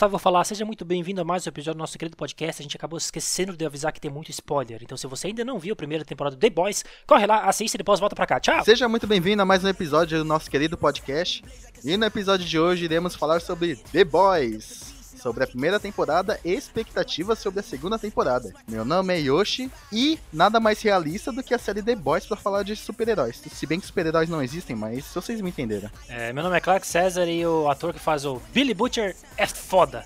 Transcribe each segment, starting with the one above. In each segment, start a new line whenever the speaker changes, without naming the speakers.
Gustavo falar, seja muito bem-vindo a mais um episódio do nosso querido podcast. A gente acabou esquecendo de avisar que tem muito spoiler. Então, se você ainda não viu a primeira temporada do The Boys, corre lá, assiste e depois volta pra cá. Tchau!
Seja muito bem-vindo a mais um episódio do nosso querido podcast. E no episódio de hoje iremos falar sobre The Boys sobre a primeira temporada e expectativas sobre a segunda temporada. Meu nome é Yoshi e nada mais realista do que a série The Boys para falar de super-heróis. Se bem que super-heróis não existem, mas vocês me entenderam.
É, meu nome é Clark César e o ator que faz o Billy Butcher é foda.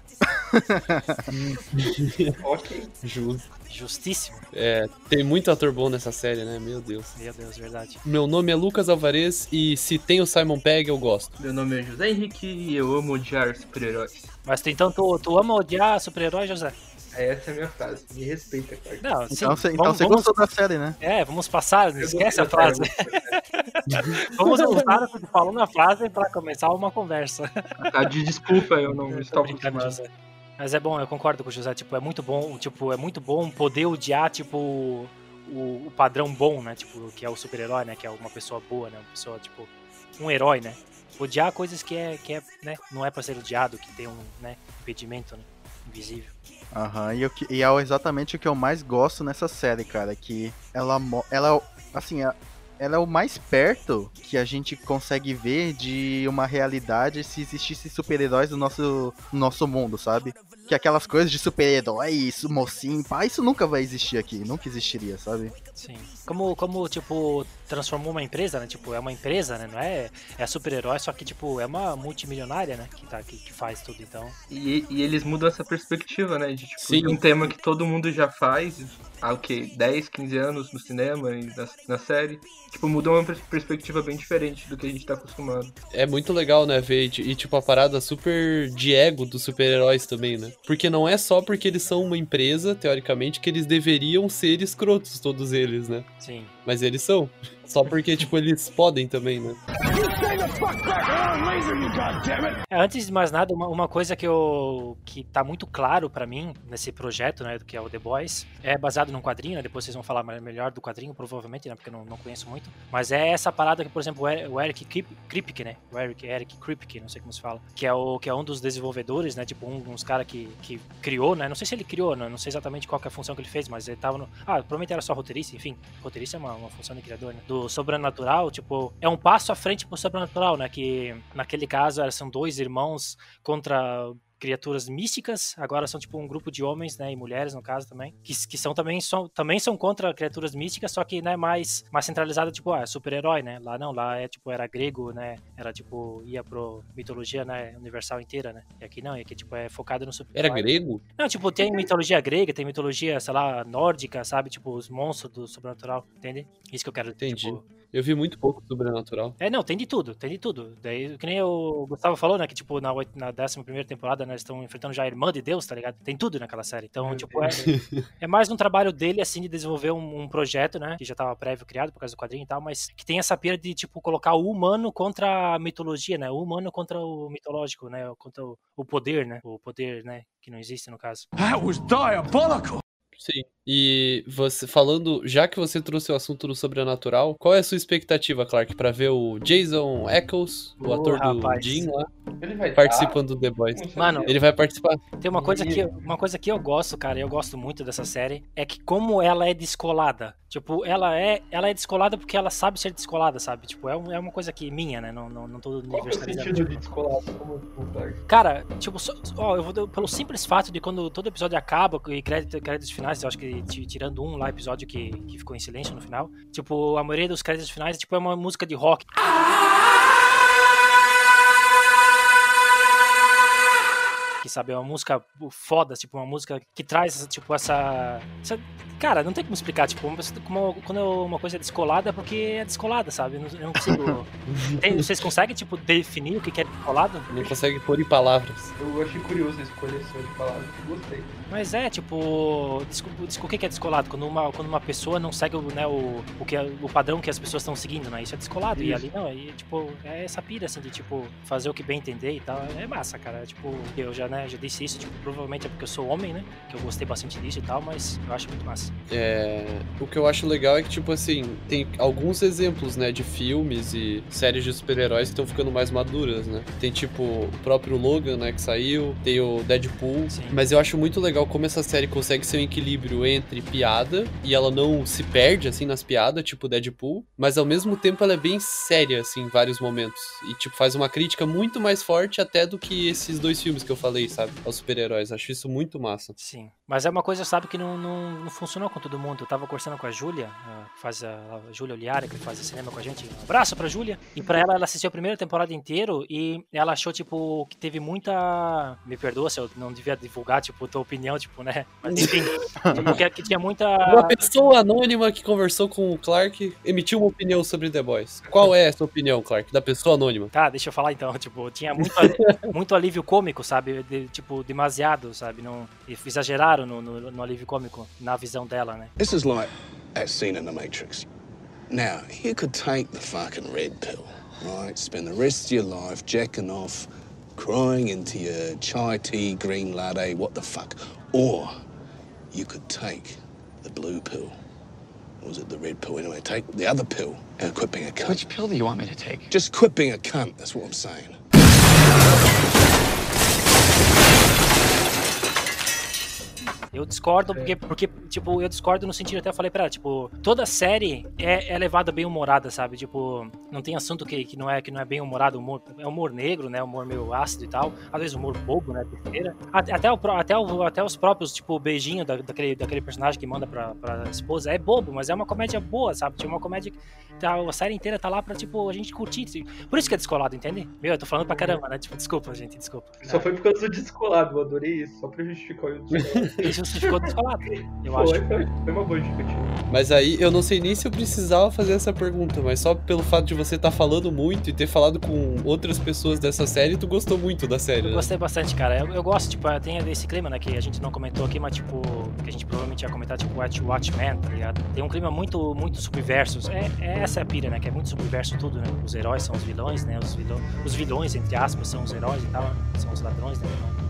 ok.
Justo.
Justíssimo.
É, tem muito ator bom nessa série, né? Meu Deus.
Meu Deus, verdade.
Meu nome é Lucas Alvarez e se tem o Simon Pegg, eu gosto.
Meu nome é José Henrique e eu amo odiar super-heróis.
Mas tu, então tu, tu ama odiar super-heróis, José?
Essa é a minha frase. Me respeita, cara.
Não, sim,
Então, cê, então
vamos,
você
vamos,
gostou da série, né?
É, vamos passar, não esquece a frase. vamos usar o que tu falou na frase pra começar uma conversa.
Tá, de desculpa, eu não estou acostumado.
Mas é bom, eu concordo com o José, tipo, é muito bom, tipo, é muito bom poder odiar, tipo, o, o padrão bom, né, tipo, que é o super-herói, né, que é uma pessoa boa, né, uma pessoa, tipo, um herói, né, odiar coisas que é, que é, né, não é pra ser odiado, que tem um, né, impedimento, né, invisível.
Aham, e, o que- e é exatamente o que eu mais gosto nessa série, cara, que ela, ela assim, a- ela é o mais perto que a gente consegue ver de uma realidade se existisse super-heróis no nosso, no nosso mundo, sabe? Que aquelas coisas de super-herói, mocinho, pá, isso nunca vai existir aqui, nunca existiria, sabe?
Sim. Como, como, tipo, transformou uma empresa, né, tipo, é uma empresa, né, não é, é super-herói, só que, tipo, é uma multimilionária, né, que, tá, que, que faz tudo, então...
E, e eles mudam essa perspectiva, né? De, tipo,
Sim.
de um tema que todo mundo já faz há o quê? 10, 15 anos no cinema e na, na série. Tipo, mudou uma pers- perspectiva bem diferente do que a gente tá acostumado.
É muito legal, né, ver, e, e, tipo, a parada super de ego dos super-heróis também, né? Porque não é só porque eles são uma empresa, teoricamente, que eles deveriam ser escrotos, todos eles, né?
Sim.
Mas eles são. Só porque, tipo, eles podem também, né?
É, antes de mais nada, uma, uma coisa que eu que tá muito claro pra mim nesse projeto, né, do que é o The Boys, é baseado num quadrinho, né, depois vocês vão falar melhor do quadrinho, provavelmente, né, porque eu não, não conheço muito, mas é essa parada que, por exemplo, o Er- Eric Krip- Kripke, né, o Eric, Eric Kripke, não sei como se fala, que é, o, que é um dos desenvolvedores, né, tipo, um, uns caras que, que criou, né, não sei se ele criou, né, não sei exatamente qual é a função que ele fez, mas ele tava no... Ah, provavelmente era só roteirista, enfim, roteirista é uma, uma função de criador, né, do sobrenatural, tipo, é um passo à frente pro sobrenatural, né, que naquele caso são dois irmãos contra criaturas místicas, agora são tipo um grupo de homens, né, e mulheres no caso também, que, que são também são, também são contra criaturas místicas, só que né, mais mais centralizada tipo, ah, super-herói, né? Lá não, lá é tipo era grego, né? Era tipo ia pro mitologia, né, universal inteira, né? E aqui não, e aqui tipo é focado no super
Era grego?
Não, tipo, tem mitologia grega, tem mitologia, sei lá, nórdica, sabe? Tipo, os monstros do sobrenatural, entende? Isso que eu quero
Entendi.
tipo,
Eu vi muito pouco do Sobrenatural.
é, não, tem de tudo, tem de tudo. Daí, que nem o Gustavo falou, né? Que, tipo, na, na 11 temporada, né, eles estão enfrentando já a irmã de Deus, tá ligado? Tem tudo naquela série. Então,
Meu
tipo, é, é mais um trabalho dele, assim, de desenvolver um, um projeto, né? Que já tava prévio criado por causa do quadrinho e tal, mas que tem essa pira de, tipo, colocar o humano contra a mitologia, né? O humano contra o mitológico, né? Contra o, o poder, né? O poder, né? Que não existe no caso.
Sim. E você falando, já que você trouxe o assunto do sobrenatural, qual é a sua expectativa, Clark, pra ver o Jason Eccles, o
Ô,
ator do
rapaz.
Jim lá,
Ele vai
participando do The Boys?
Mano,
Ele vai participar?
Tem uma coisa que uma coisa que eu gosto, cara, eu gosto muito dessa série, é que como ela é descolada. Tipo, ela é ela é descolada porque ela sabe ser descolada, sabe? Tipo, é, um- é uma coisa que minha, né? Não, não, não tô
Qual é o
universalizando.
sentido
tipo.
de descolado? Como como tá?
Cara, tipo, só- ó, eu vou dar- pelo simples fato de quando todo episódio acaba e crédito, créditos finais, eu acho que ti- tirando um lá episódio que, que ficou em silêncio no final, tipo, a maioria dos créditos finais tipo, é uma música de rock. Que sabe, é uma música foda, tipo, uma música que traz, tipo, essa. essa- cara, não tem como explicar, tipo, uma como- quando uma coisa é descolada é porque é descolada, sabe? Eu não, eu não consigo. Tem- vocês conseguem, tipo, definir o que é descolado?
Não consegue pôr em palavras.
Eu achei curioso a escolha de palavras. Gostei.
Mas é, tipo, desculpa, desculpa, o que é descolado? Quando uma, quando uma pessoa não segue o, né, o, o, que, é- o padrão que as pessoas estão seguindo, né? Isso é descolado. E
Isso.
ali não, aí, tipo, é essa pira, assim, de, tipo, fazer o que bem entender e tal. É massa, cara. É, tipo, eu já, né? Eu já disse isso, tipo, provavelmente é porque eu sou homem, né? Que eu gostei bastante disso e tal, mas eu acho muito massa.
É, o que eu acho legal é que, tipo assim, tem alguns exemplos, né, de filmes e séries de super-heróis que estão ficando mais maduras, né? Tem, tipo, o próprio Logan, né, que saiu, tem o Deadpool,
Sim.
mas eu acho muito legal como essa série consegue ser um equilíbrio entre piada e ela não se perde, assim, nas piadas, tipo Deadpool, mas ao mesmo tempo ela é bem séria, assim, em vários momentos. E, tipo, faz uma crítica muito mais forte até do que esses dois filmes que eu falei, sabe? Aos super-heróis. Acho isso muito massa.
Sim. Mas é uma coisa, sabe, que não, não, não funcionou com todo mundo. Eu tava conversando com a Júlia, a- que faz a, a Júlia Oliara, que faz cinema com a gente. Um abraço pra Júlia. E pra ela, ela assistiu a primeira temporada inteiro e ela achou, tipo, que teve muita. Me perdoa se eu não devia divulgar, tipo, tua opinião, tipo, né? Mas enfim, tipo, que, que tinha muita.
Uma pessoa anônima que conversou com o Clark emitiu uma opinião sobre The Boys. Qual é essa opinião, Clark, da pessoa anônima?
Tá, deixa eu falar então, tipo, tinha muito, muito alívio cômico, sabe? De- tipo, demasiado, sabe? Não, exageraram no, no, no alívio cômico, na visão dela, né?
This is like that scene in The Matrix. Now, you could take the fucking red pill, right? Spend the rest of your life jacking off, crying into your chai tea, green latte, what the fuck. Or you could take the blue pill. Or was it the red pill? Anyway, take the other pill and quit being a cunt.
Which pill do you want me to take?
Just quit being a cunt, that's what I'm saying.
Eu discordo porque, porque, tipo, eu discordo no sentido, até falei pra ela, tipo, toda série é, é levada bem humorada, sabe? Tipo, não tem assunto que, que, não, é, que não é bem humorado, humor, é humor negro, né? Humor meio ácido e tal. Às vezes humor bobo, né? Besteira. Até, até, o, até, o, até os próprios, tipo, beijinho da, daquele, daquele personagem que manda pra, pra esposa é bobo, mas é uma comédia boa, sabe? Tipo, uma comédia que tá, a série inteira tá lá pra, tipo, a gente curtir. Por isso que é descolado, entende? Meu, eu tô falando pra caramba, né? Tipo, desculpa, gente, desculpa.
Só foi por causa do descolado, eu adorei isso, só pra justificar o.
Isso ficou descolado, eu acho.
Foi, uma boa justificativa.
Mas aí eu não sei nem se eu precisava fazer essa pergunta, mas só pelo fato de você estar falando muito e ter falado com outras pessoas dessa série, tu gostou muito da série,
Eu
né?
gostei bastante, cara. Eu, eu gosto, tipo, tem esse clima, né, que a gente não comentou aqui, mas, tipo, que a gente provavelmente ia comentar, tipo, Watch Watchmen, tá ligado? Tem um clima muito, muito subverso. É, é essa a pira, né, que é muito subverso tudo, né? Os heróis são os vilões, né? Os, vilão, os vilões, entre aspas, são os heróis e tal, né? são os ladrões, né? Enfim.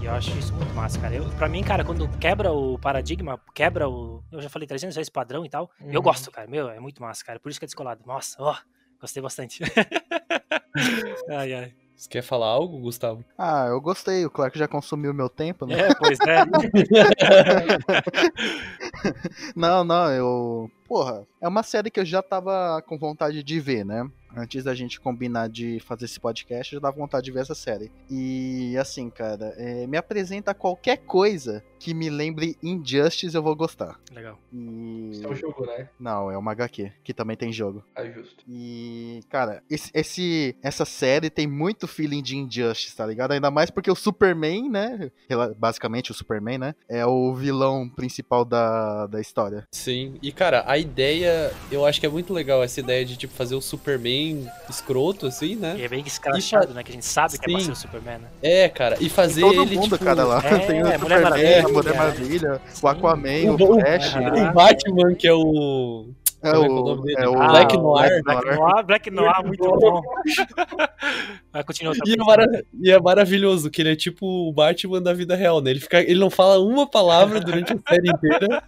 E eu acho isso muito massa, cara. Eu, pra mim, cara, quando quebra o paradigma, quebra o. Eu já falei 300 vezes padrão e tal. Eu
Uhum.
gosto, cara. Meu, é muito massa, cara. Por isso que é descolado. Nossa, ó, gostei bastante. ai, ai.
Você quer falar algo, Gustavo?
Ah, eu gostei. O Clark já consumiu meu tempo, né?
É, pois é.
Não, não, eu. Porra, é uma série que eu já tava com vontade de ver, né? Antes da gente combinar de fazer esse podcast, já dava vontade de ver essa série. E assim, cara, é, me apresenta qualquer coisa que me lembre Injustice, eu vou gostar.
Legal.
E.
Isso é um jogo, né?
Não, é uma HQ, que também tem jogo.
Ah, justo.
E, cara, esse, esse- essa série tem muito feeling de Injustice, tá ligado? Ainda mais porque o Superman, né? Basicamente o Superman, né? É o vilão principal da, da história.
Sim. E, cara, a ideia, eu acho que é muito legal essa ideia de, tipo, fazer o Superman escroto, assim, né?
E é bem escrachado, né? Que a gente sabe que é pra
Sim.
ser o Superman, né?
É, cara, e fazer
Todo
ele,
mundo,
tipo,
cara, lá.
é,
tem o
Mulher
Superman,
Maravilha,
Mulher
é.
Maravilha, o Aquaman, o,
O-
Flash.
O Batman, que é o...
É
é é o
é o
Ah,
Black Noir.
Black Noir, Black Noir, muito bom. Vai continuar.
E é, mara- e é maravilhoso que ele é tipo o Batman da vida real, né? Ele, fica... ele não fala uma palavra durante a série inteira.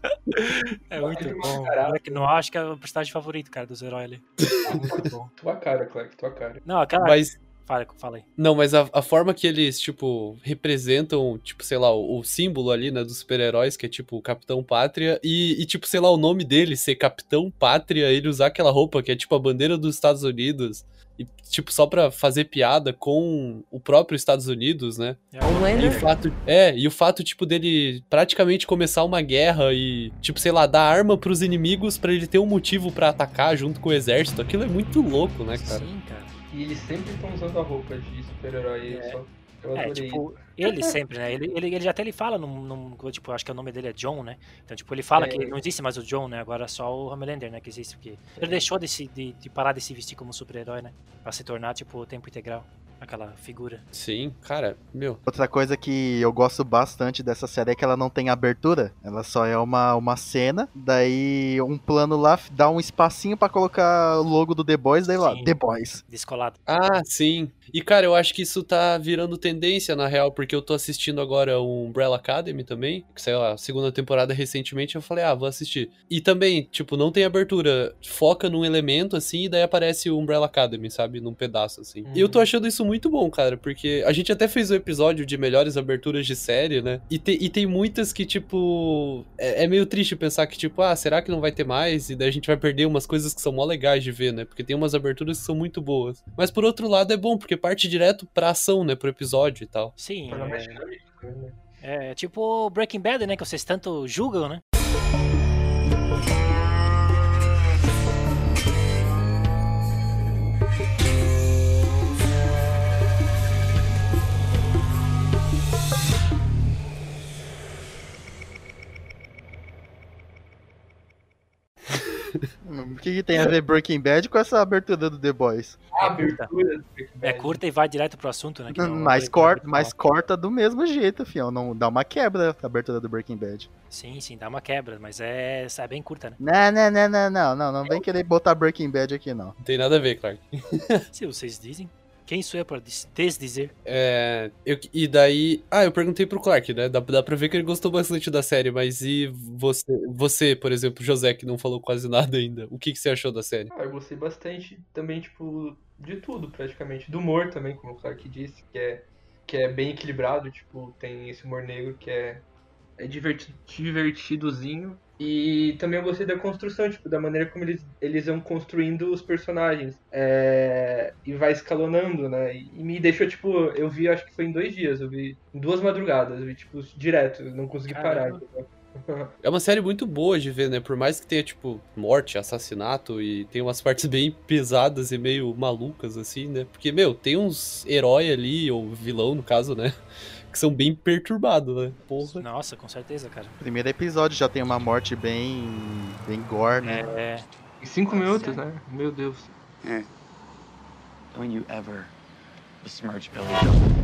É muito bom. Black Noir, acho que é o personagem favorito, cara, dos heróis ali. Muito bom.
Tua cara, Clark, tua cara.
Não, aquela.
Mas
Fala, fala aí.
Não, mas a, a forma que eles, tipo, representam, tipo, sei lá, o, o símbolo ali, né, dos super-heróis, que é tipo o Capitão Pátria, e, e, tipo, sei lá, o nome dele ser Capitão Pátria, ele usar aquela roupa que é tipo a bandeira dos Estados Unidos, e, tipo, só pra fazer piada com o próprio Estados Unidos, né? E o fato, é, e o fato, tipo, dele praticamente começar uma guerra e, tipo, sei lá, dar arma pros inimigos pra ele ter um motivo pra atacar junto com o exército, aquilo é muito louco, né, cara?
Sim, cara.
E eles sempre estão usando a roupa de super-herói. eu só- Eu
É,
adorei.
tipo, ele sempre, né? Ele, ele, ele até ele fala num, num- Tipo, acho que o nome dele é John, né? Então, tipo, ele fala
É.
que não existe mais o John, né? Agora é só o Homelander, né? Que existe, porque ele deixou de, se, de, de parar de se vestir como super-herói, né? Pra se tornar, tipo, tempo integral. Aquela figura.
Sim, cara, meu.
Outra coisa que eu gosto bastante dessa série é que ela não tem abertura. Ela só é uma, uma cena, daí um plano lá dá um espacinho pra colocar o logo do The Boys, daí lá,
Sim.
The Boys.
Descolado.
Ah, sim. E, cara, eu acho que isso tá virando tendência, na real, porque eu tô assistindo agora o Umbrella Academy também, que saiu a segunda temporada recentemente, eu falei, ah, vou assistir. E também, tipo, não tem abertura, foca num elemento, assim, e daí aparece o Umbrella Academy, sabe, num pedaço, assim. E eu tô achando isso muito bom, cara, porque a gente até fez um episódio de melhores aberturas de série, né, e, te- e tem muitas que, tipo, é, é meio triste pensar que, tipo, ah, será que não vai ter mais? E daí a gente vai perder umas coisas que são mó legais de ver, né, porque tem umas aberturas que são muito boas. Mas por outro lado é bom, porque parte direto pra ação, né, pro episódio e tal.
Sim, é,
né?
é tipo Breaking Bad, né? Que vocês tanto julgam, né?
O que, que tem a ver Breaking Bad com essa abertura do The Boys?
É curta.
abertura do Breaking
É curta e vai direto pro assunto, né? que não-
Mas,
não-
corta, mas corta do mesmo jeito, fião. Não dá uma quebra a abertura do Breaking Bad.
Sim, sim, dá uma quebra, mas é, é bem curta, né?
Não, não, não, não, não, não, não vem querer botar Breaking Bad aqui, não.
Não tem nada a ver, Clark.
Se vocês dizem. Quem sou eu para des- desdizer?
É, eu- e daí. Ah, eu perguntei pro Clark, né? Dá, dá pra ver que ele gostou bastante da série, mas e você, você, por exemplo, José, que não falou quase nada ainda, o que, que você achou da série?
Ah, eu gostei bastante também, tipo, de tudo praticamente. Do humor também, como o Clark disse, que é, que é bem equilibrado, tipo, tem esse humor negro que é, é diverti- divertidozinho. E também eu gostei da construção, tipo, da maneira como eles, eles vão construindo os personagens. É, e vai escalonando, né? E, e me deixou, tipo, eu vi, acho que foi em dois dias, eu vi em duas madrugadas, eu vi, tipo, direto, não consegui parar.
Caramba.
entendeu?
É uma série muito boa de ver, né? Por mais que tenha, tipo, morte, assassinato e tem umas partes bem pesadas e meio malucas, assim, né? Porque, meu, tem uns herói ali, ou vilão, no caso, né? Que são bem perturbados, né? Porra.
Nossa, com certeza, cara.
Primeiro episódio já tem uma morte bem. bem gore, né?
É,
Em cinco minutos, né? Meu Deus.
Don't you ever besmirch Billy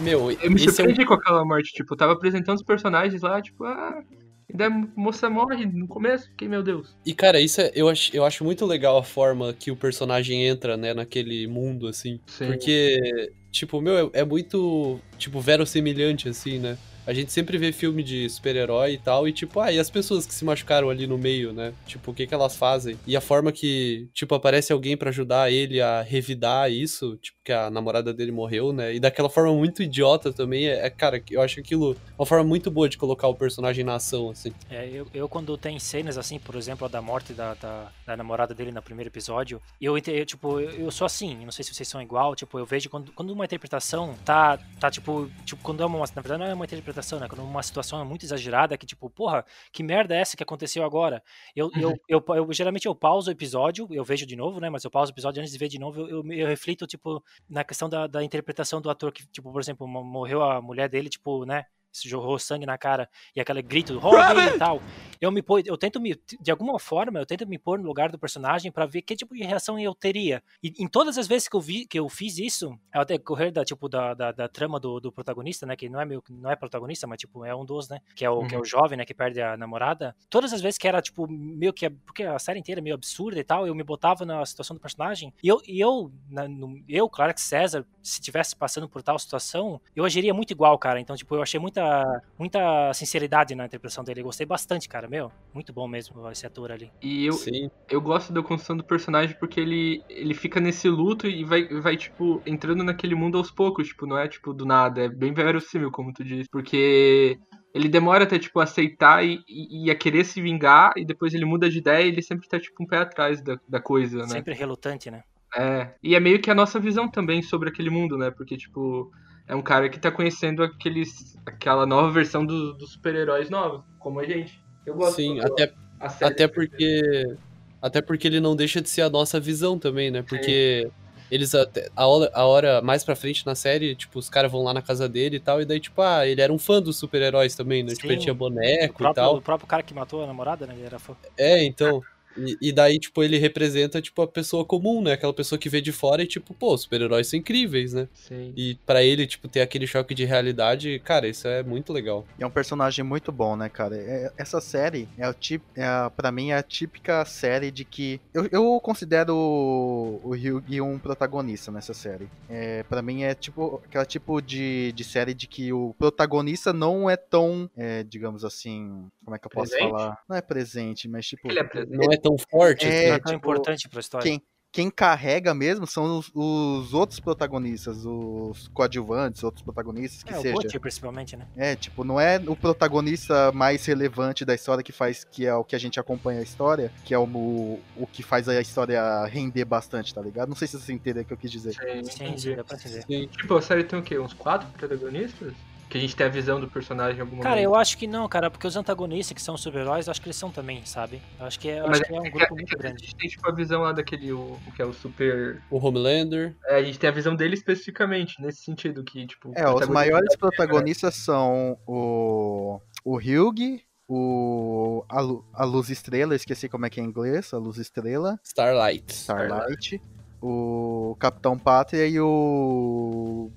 Meu,
Eu me
esse é um
surpreendi com aquela morte, tipo, eu tava apresentando os personagens lá, tipo, ah, e daí a moça morre no começo, fiquei, meu Deus.
E, cara, isso é, eu, acho, eu acho muito legal a forma que o personagem entra, né, naquele mundo, assim.
Sim.
Porque, tipo, meu, é, é muito, tipo, verossimilhante, assim, né? A gente sempre vê filme de super-herói e tal, e tipo, ah, e as pessoas que se machucaram ali no meio, né? Tipo, o que que elas fazem? E a forma que, tipo, aparece alguém pra ajudar ele a revidar isso, tipo, que a namorada dele morreu, né? E daquela forma muito idiota também, é, é, cara, eu acho aquilo uma forma muito boa de colocar o personagem na ação, assim.
É, eu, eu quando tem cenas assim, por exemplo, a da morte da, da, da namorada dele no primeiro episódio, eu, eu, tipo, eu, eu sou assim, não sei se vocês são igual, tipo, eu vejo quando, quando uma interpretação tá, tá tipo, tipo, quando é uma, na verdade não é uma interpretação, né, quando uma situação é muito exagerada, que tipo, porra, que merda é essa que aconteceu agora? Eu, eu, eu, eu- geralmente eu pauso o episódio, eu vejo de novo, né, mas eu pauso o episódio antes de ver de novo, eu, eu, eu reflito, tipo, na questão da, da interpretação do ator, que, tipo, por exemplo, mo- morreu a mulher dele, tipo, né, se jorrou sangue na cara e aquele grito Robin e tal. Eu me eu tento me de alguma forma, eu tento me pôr no lugar do personagem pra ver que tipo de reação eu teria. E em todas as vezes que eu vi que eu fiz isso, ao decorrer da tipo da, da, da trama do, do protagonista, né, que não é meu não é protagonista, mas tipo é um dos, né, que é o que é o jovem, né, que perde a namorada. Todas as vezes que era tipo meio que porque a série inteira é meio absurda e tal, eu me botava na situação do personagem. E eu e eu na, no, eu, Clark César, se tivesse passando por tal situação, eu agiria muito igual, cara. Então, tipo, eu achei muito muita, muita sinceridade na interpretação dele. Eu gostei bastante, cara, meu. Muito bom mesmo esse ator ali.
E eu,
Sim.
eu gosto da construção do personagem porque ele, ele fica nesse luto e vai, vai, tipo, entrando naquele mundo aos poucos, tipo, não é, tipo, do nada. É bem verossímil, como tu disse. Porque ele demora até, tipo, aceitar e, e, e a querer se vingar, e depois ele muda de ideia e ele sempre tá, tipo, um pé atrás da, da coisa, né?
Sempre relutante, né?
É. E é meio que a nossa visão também sobre aquele mundo, né? Porque, tipo, é um cara que tá conhecendo aqueles, aquela nova versão do- dos super-heróis novos, como a gente. Eu gosto.
Sim, até, até porque. Até porque ele não deixa de ser a nossa visão também, né? Porque eles até. A hora, a hora mais pra frente na série, tipo, os caras vão lá na casa dele e tal, e daí, tipo, ah, ele era um fã dos super-heróis também, né? Tipo, ele
Sim.
tinha boneco e
próprio,
tal.
o próprio cara que matou a namorada, né? Ele era fã.
É, então. E, e daí, tipo, ele representa, tipo, a pessoa comum, né? Aquela pessoa que vê de fora e, tipo, pô, os super-heróis são incríveis, né?
Sim.
E pra ele, tipo, ter aquele choque de realidade, cara, isso é muito legal.
E é um personagem muito bom, né, cara? É- essa série, é o tip, é a, pra mim, é a típica série de que. Eu, eu considero o, o Hyugi um protagonista nessa série. É, pra mim, é tipo aquela tipo de, de série de que o protagonista não é tão, é, digamos assim. Como é que eu posso
Presente?
falar? Não é presente, mas tipo.
Ele é presente.
Não é tão forte,
É,
assim.
é tão
tipo,
importante pra história.
quem- Quem carrega mesmo são os, os outros protagonistas, os coadjuvantes, outros protagonistas, que
é, o
seja.
Butcher, principalmente, né?
É, tipo, não é o protagonista mais relevante da história que faz, que é o que a gente acompanha a história, que é o, o, o que faz a história render bastante, tá ligado? Não sei se você entendeu o que eu quis dizer.
Sim,
Sim,
entendi.
sim, dá pra entender.
Sim.
Tipo, a série tem o quê? Uns quatro protagonistas? Que a gente tem a visão do personagem em algum
Cara,
momento.
eu acho que não, cara, porque os antagonistas, que são os super-heróis, eu acho que eles são também, sabe? Eu acho que é, acho que é um grupo muito
A
grande.
gente tem, tipo, a visão lá daquele, o, o que é o super...
O Homelander.
É, a gente tem a visão dele especificamente, nesse sentido, que, tipo...
É, os maiores protagonistas são o, o Hyugi, o, a, Lu- a Luz Estrela, esqueci como é que é em inglês, a Luz Estrela,
Starlight.
Starlight, o Capitão Pátria e o...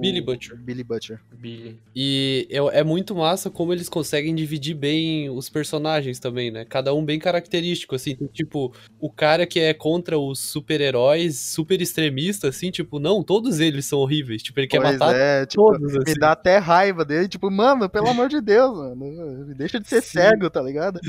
Billy Butcher.
Billy Butcher.
Billy.
E é, é muito massa como eles conseguem dividir bem os personagens também, né? Cada um bem característico, assim. Tem, tipo, o cara que é contra os super-heróis, super extremista, assim, tipo, não, todos eles são horríveis. Tipo, ele quer
Pois
matar
é, tipo,
todos,
me
assim.
dá até raiva dele, tipo, mano, pelo amor de Deus, mano, deixa de ser
Sim.
cego, tá ligado?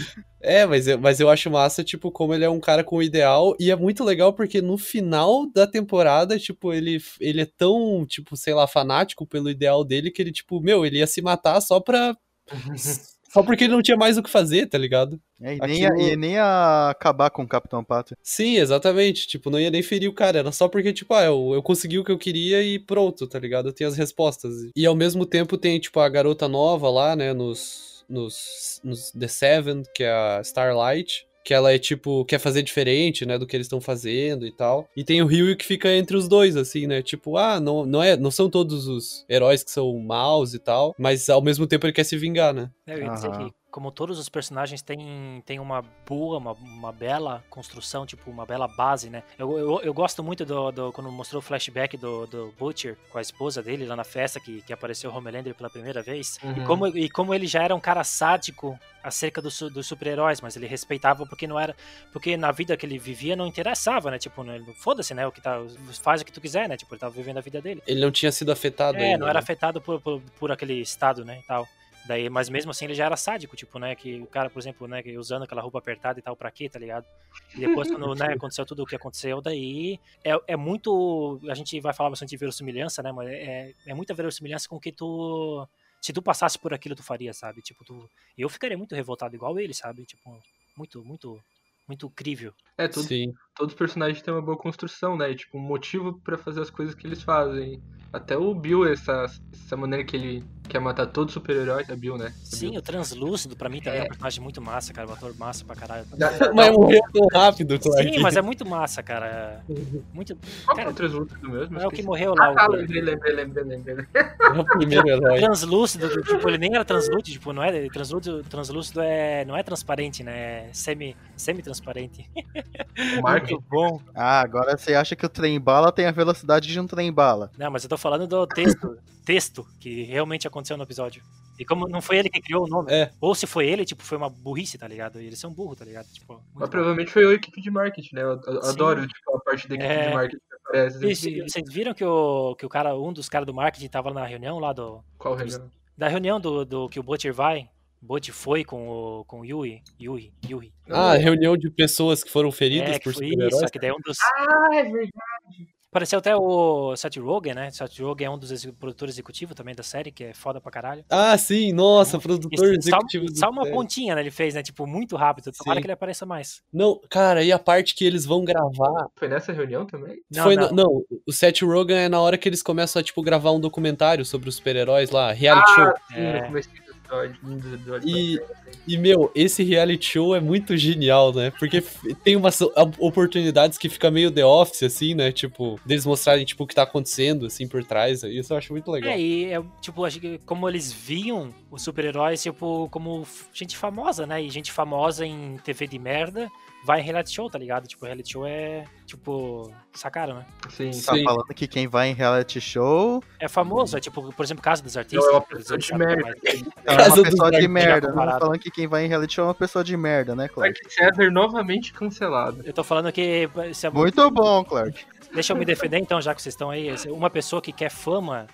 É, mas eu, mas eu acho massa, tipo, como ele é um cara com ideal. E é muito legal porque no final da temporada, tipo, ele, ele é tão, tipo, sei lá, fanático pelo ideal dele que ele, tipo, meu, ele ia se matar só pra. só porque ele não tinha mais o que fazer, tá ligado?
É, e, nem
Aquilo-
a, e nem a acabar com o Capitão Pátria.
Sim, exatamente. Tipo, não ia nem ferir o cara. Era só porque, tipo, ah, eu, eu consegui o que eu queria e pronto, tá ligado? Eu tenho as respostas. E ao mesmo tempo tem, tipo, a garota nova lá, né, nos, nos, nos The Seven, que é a Starlight. Que ela é, tipo, quer fazer diferente, né, do que eles estão fazendo e tal. E tem o Ryu que fica entre os dois, assim, né? Tipo, ah, não, não, é, não são todos os heróis que são maus e tal. Mas ao mesmo tempo ele quer se vingar, né?
É, Eu ia dizer que, como todos os personagens têm, têm uma boa, uma, uma bela construção, tipo, uma bela base, né? Eu, eu, eu gosto muito do, do- quando mostrou o flashback do, do Butcher com a esposa dele lá na festa, que, que apareceu o Homelander pela primeira vez. E,
Uhum.
como, e como ele já era um cara sádico acerca dos dos super-heróis, mas ele respeitava porque não era. Porque na vida que ele vivia não interessava, né? Tipo, não- foda-se, né? O que tá. Faz o que tu quiser, né? Tipo, ele tava vivendo a vida dele.
Ele não tinha sido afetado
É,
ainda.
não era
né?
afetado por, por, por aquele estado, né, e tal. Daí, mas mesmo assim ele já era sádico, tipo, né, que o cara, por exemplo, né, usando aquela roupa apertada e tal, pra quê, tá ligado? E depois quando, né, aconteceu tudo o que aconteceu, daí é, é muito, a gente vai falar bastante de verossimilhança, né, mas é, é muita verossimilhança com o que tu, se tu passasse por aquilo tu faria, sabe? Tipo, tu, eu ficaria muito revoltado igual ele, sabe? Tipo, muito, muito, muito crível.
É, todo,
Sim.
todos os personagens têm uma boa construção, né? Tipo, um motivo pra fazer as coisas que eles fazem. Até o Bill, essa, essa maneira que ele quer matar todos os super-heróis, é Bill, né?
Sim, o Translúcido pra mim também é um
É.
personagem muito massa, cara, um ator massa pra caralho.
Mas morreu tão rápido, Clark.
Sim, mas é muito massa, cara. Muito.
Qual que é
Cara,
o translúcido mesmo?
é o que morreu lá.
Ah, tá,
o
lembrei, lembrei, lembrei, lembrei.
É o primeiro herói.
translúcido, do- tipo, ele nem era translúcido, tipo, não é translúcido, translúcido é, não é transparente, né? É semi, semi-transparente.
O Mark,
Muito bom.
Ah, agora você acha que o trem bala tem a velocidade de um trem bala.
Não, mas eu tô falando do texto, texto que realmente aconteceu no episódio. E como não foi ele que criou o nome,
É.
ou se foi ele, tipo, foi uma burrice, tá ligado? E eles são burros, tá ligado? Tipo,
mas
bom.
provavelmente foi a equipe de marketing, né? Eu,
Sim.
adoro tipo, a parte da equipe
É.
de marketing que aparece. Sempre.
Vocês viram que o, que o cara, um dos caras do marketing tava lá na reunião lá do,
Qual reunião?
Da reunião do, do que o Butcher vai, Butcher foi com o, com o Yui, Yui, Yui.
Ah, reunião de pessoas que foram feridas
É, que
por super-heróis.
só que daí é um dos...
Ah, é verdade.
Apareceu até o Seth Rogen, né? Seth Rogen é um dos produtores executivos também da série, que é foda pra caralho.
Ah, sim, nossa, produtor
E só,
executivo. do
só uma
série.
pontinha, né? Ele fez, né? Tipo, muito rápido. Tomara
Sim.
que ele apareça mais.
Não, cara, e a parte que eles vão gravar.
Foi nessa reunião também?
Não,
foi
não.
na- não, o Seth Rogen é na hora que eles começam a, tipo, gravar um documentário sobre os super-heróis lá, reality show.
Sim,
É.
no começo um dos episódios
E-
assim.
E, meu, esse reality show é muito genial, né? Porque tem umas oportunidades que fica meio The Office, assim, né? Tipo, deles mostrarem, tipo, o que tá acontecendo, assim, por trás. Isso eu acho muito legal.
É, e é, tipo, acho que como eles viam os super-heróis, tipo, como gente famosa, né? E gente famosa em TV de merda vai em reality show, tá ligado? Tipo, reality show é, tipo, sacaram, né?
Sim,
Tá
Sim.
falando que quem vai em reality show
É famoso, é tipo, por exemplo, Casa dos Artistas.
Não, é uma
eles
pessoa de merda.
é uma pessoa de merda. Não
comparado.
falando que quem vai em reality show é uma pessoa de merda, né, Clark?
Clark César novamente cancelado.
Eu tô falando que. Se a-
Muito bom, Clark.
Deixa eu me defender então, já que vocês estão aí. Se Uma pessoa que quer fama,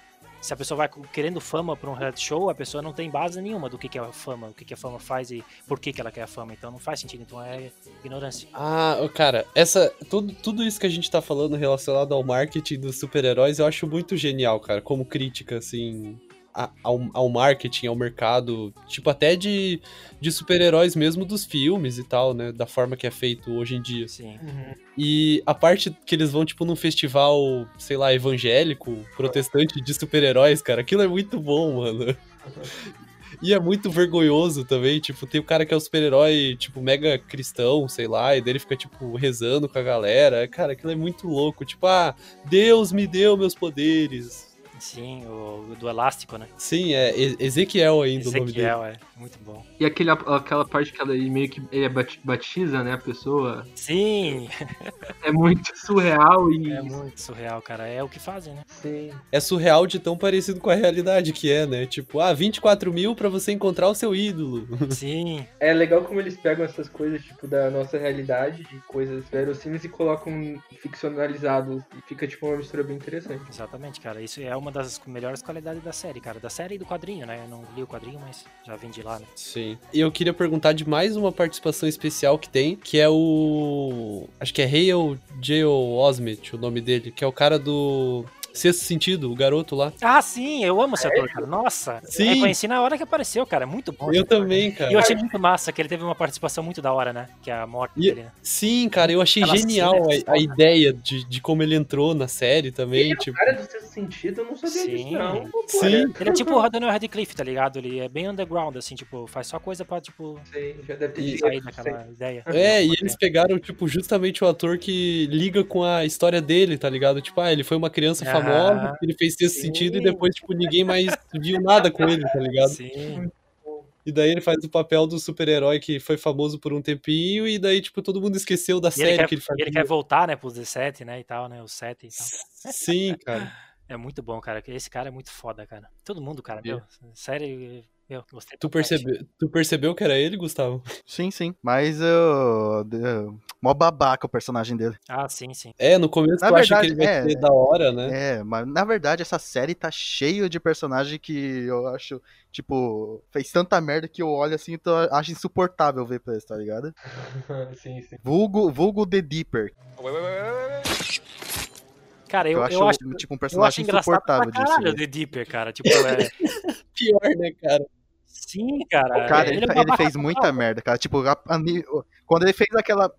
se a pessoa vai querendo fama pra um reality show, a pessoa não tem base nenhuma do que, que é a fama, o que, que a fama faz e por que, que ela quer a fama. Então não faz sentido, então é ignorância.
Ah, cara, essa tudo, tudo isso que a gente tá falando relacionado ao marketing dos super-heróis, eu acho muito genial, cara, como crítica, assim, a- ao, ao marketing, ao mercado, tipo, até de, de super-heróis mesmo dos filmes e tal, né, da forma que é feito hoje em dia.
Sim.
E a parte que eles vão, tipo, num festival, sei lá, evangélico, protestante de super-heróis, cara, aquilo é muito bom, mano. E é muito vergonhoso também, tipo, tem o cara que é o super-herói, tipo, mega cristão, sei lá, e dele fica, tipo, rezando com a galera. Cara, aquilo é muito louco. Tipo, ah, Deus me deu meus poderes.
Sim, o do elástico, né?
Sim, é Ezequiel ainda o nome dele.
Ezequiel, é. Muito bom.
E aquele, aquela parte que ela meio que ele bat- batiza, né, a pessoa.
Sim,
É muito surreal e.
é muito surreal, cara. É o que fazem, né?
Sim.
É surreal de tão parecido com a realidade que é, né? Tipo, ah, 24 mil pra você encontrar o seu ídolo.
Sim,
É legal como eles pegam essas coisas, tipo, da nossa realidade, de coisas verossímeis e colocam ficcionalizado. E fica, tipo, uma mistura bem interessante.
exatamente, cara. Isso é uma das melhores qualidades da série, cara. Da série e do quadrinho, né? Eu não li o quadrinho, mas já vim de lá, né?
Sim. E eu queria perguntar de mais uma participação especial que tem, que é o. Acho que é Hale J. Osment, o nome dele, que é o cara do. Sexto Sentido, o garoto lá.
Ah, sim, eu amo esse ator, cara. Nossa,
Sim.
eu conheci na hora que apareceu, cara. É muito bom.
Eu
ator.
também,
E eu
cara.
achei muito massa que ele teve uma participação muito da hora, né? Que é a morte
E-
dele, né?
Sim, cara, eu achei
Aquela
genial
cena é
a, a ideia de, de como ele entrou na série também.
Ele é o
tipo,
cara do sexto sentido, eu não sabia disso,
Sim.
não. Pô,
Sim.
olha,
Ele é tipo o Daniel Radcliffe, tá ligado? Ele é bem underground, assim, tipo, faz só coisa pra, tipo,
Sei, já deve ter
E-
sair daquela ideia.
É, e eles pegaram, tipo, justamente o ator que liga com a história dele, tá ligado? Tipo, ah, ele foi uma criança
Ah,
famosa, ele fez esse
sim.
sentido e depois, tipo, ninguém mais viu nada com ele, tá ligado?
Sim,
E daí ele faz o papel do super-herói que foi famoso por um tempinho, e daí, tipo, todo mundo esqueceu da
e ele,
série
quer,
que ele fazia.
ele quer voltar, né, pros 17, né, e tal, né, os 7 e tal.
Sim, cara.
É muito bom, cara. Esse cara é muito foda, cara. Todo mundo, cara, meu. Sério, meu, gostei.
Tu,
bastante.
percebe... tu percebeu que era ele, Gustavo?
Sim, sim. Mas eu. eu- Mó babaca o personagem dele.
Ah, sim, sim.
É, no começo
Na
tu acha que
verdade,
ele vai
é.
ser da hora, né?
É, mas na verdade essa série tá cheio de personagem que eu acho, tipo, fez tanta merda que eu olho assim e acho insuportável ver pra eles, tá ligado?
sim, sim.
Vulgo, vulgo The Deeper.
Cara, eu,
Eu,
eu,
acho,
acho.
tipo, um
acho
personagem insuportável disso.
caralho o The Deeper, cara. Tipo, é...
Pior, né, cara?
Sim, cara.
Cara,
ele,
ele,
é
ele fez muita merda, cara. Tipo, a- a quando ele fez aquela.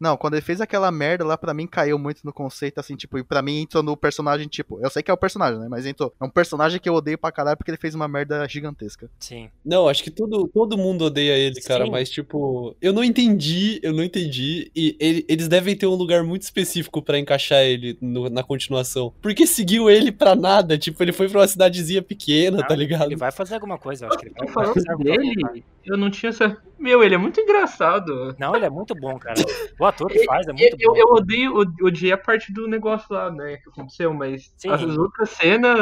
Não, quando ele fez aquela merda lá, pra mim caiu muito no conceito, assim, tipo, e pra mim entrou no personagem, tipo, eu sei que é o personagem, né? Mas entrou. É um personagem que eu odeio pra caralho porque ele fez uma merda gigantesca.
Sim.
Não, acho que todo, todo mundo odeia ele, cara,
Sim.
mas tipo, eu não entendi, eu não entendi, e ele- eles devem ter um lugar muito específico pra encaixar ele no- na continuação. Porque seguiu ele pra nada, tipo, ele foi pra uma cidadezinha pequena, tá ligado?
Ele vai fazer alguma coisa, eu acho que ele vai, fazer alguma coisa.
dele, eu não tinha essa. Meu, ele é muito engraçado.
Não, ele é muito bom, cara. Ator que faz é muito
Eu,
bom.
eu odeio, od- odiei a parte do negócio lá, né, que aconteceu, mas
Sim.
as outras cenas,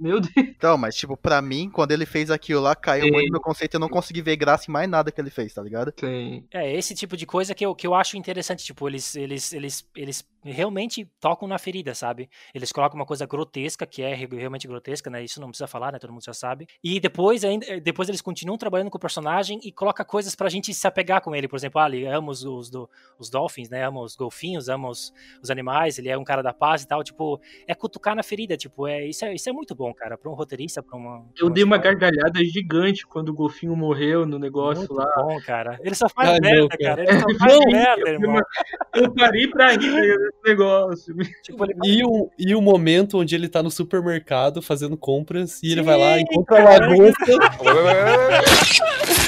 meu Deus.
Então, mas tipo, pra mim, quando ele fez aquilo lá, caiu
Sim.
muito no meu conceito, eu não consegui ver graça em mais nada que ele fez, tá ligado?
Sim.
É, esse tipo de coisa que eu, que eu acho interessante, tipo, eles, eles, eles, eles realmente tocam na ferida, sabe? Eles colocam uma coisa grotesca, que é re- realmente grotesca, né? Isso não precisa falar, né? Todo mundo já sabe. E depois, ainda, eh, depois eles continuam trabalhando com o personagem e coloca coisas pra gente se apegar com ele. Por exemplo, ah, ele ama os, os, do- os dolphins, né? Ama os golfinhos, ama os, os animais, ele é um cara da paz e tal. Tipo, é cutucar na ferida, tipo, é, isso, é, isso é muito bom, cara, pra um roteirista, pra uma... pra
Eu dei uma
história.
gargalhada gigante quando o golfinho morreu no negócio
Muito
lá.
bom, cara. Ele só faz
Ah, não,
merda,
cara.
cara. Ele só faz
Não,
merda, irmão.
Eu parei pra rir desse negócio.
Tipo, ele
E o, e o momento onde ele tá no supermercado fazendo compras e ele vai lá,
Sim,
encontra a
cara.
lagosta.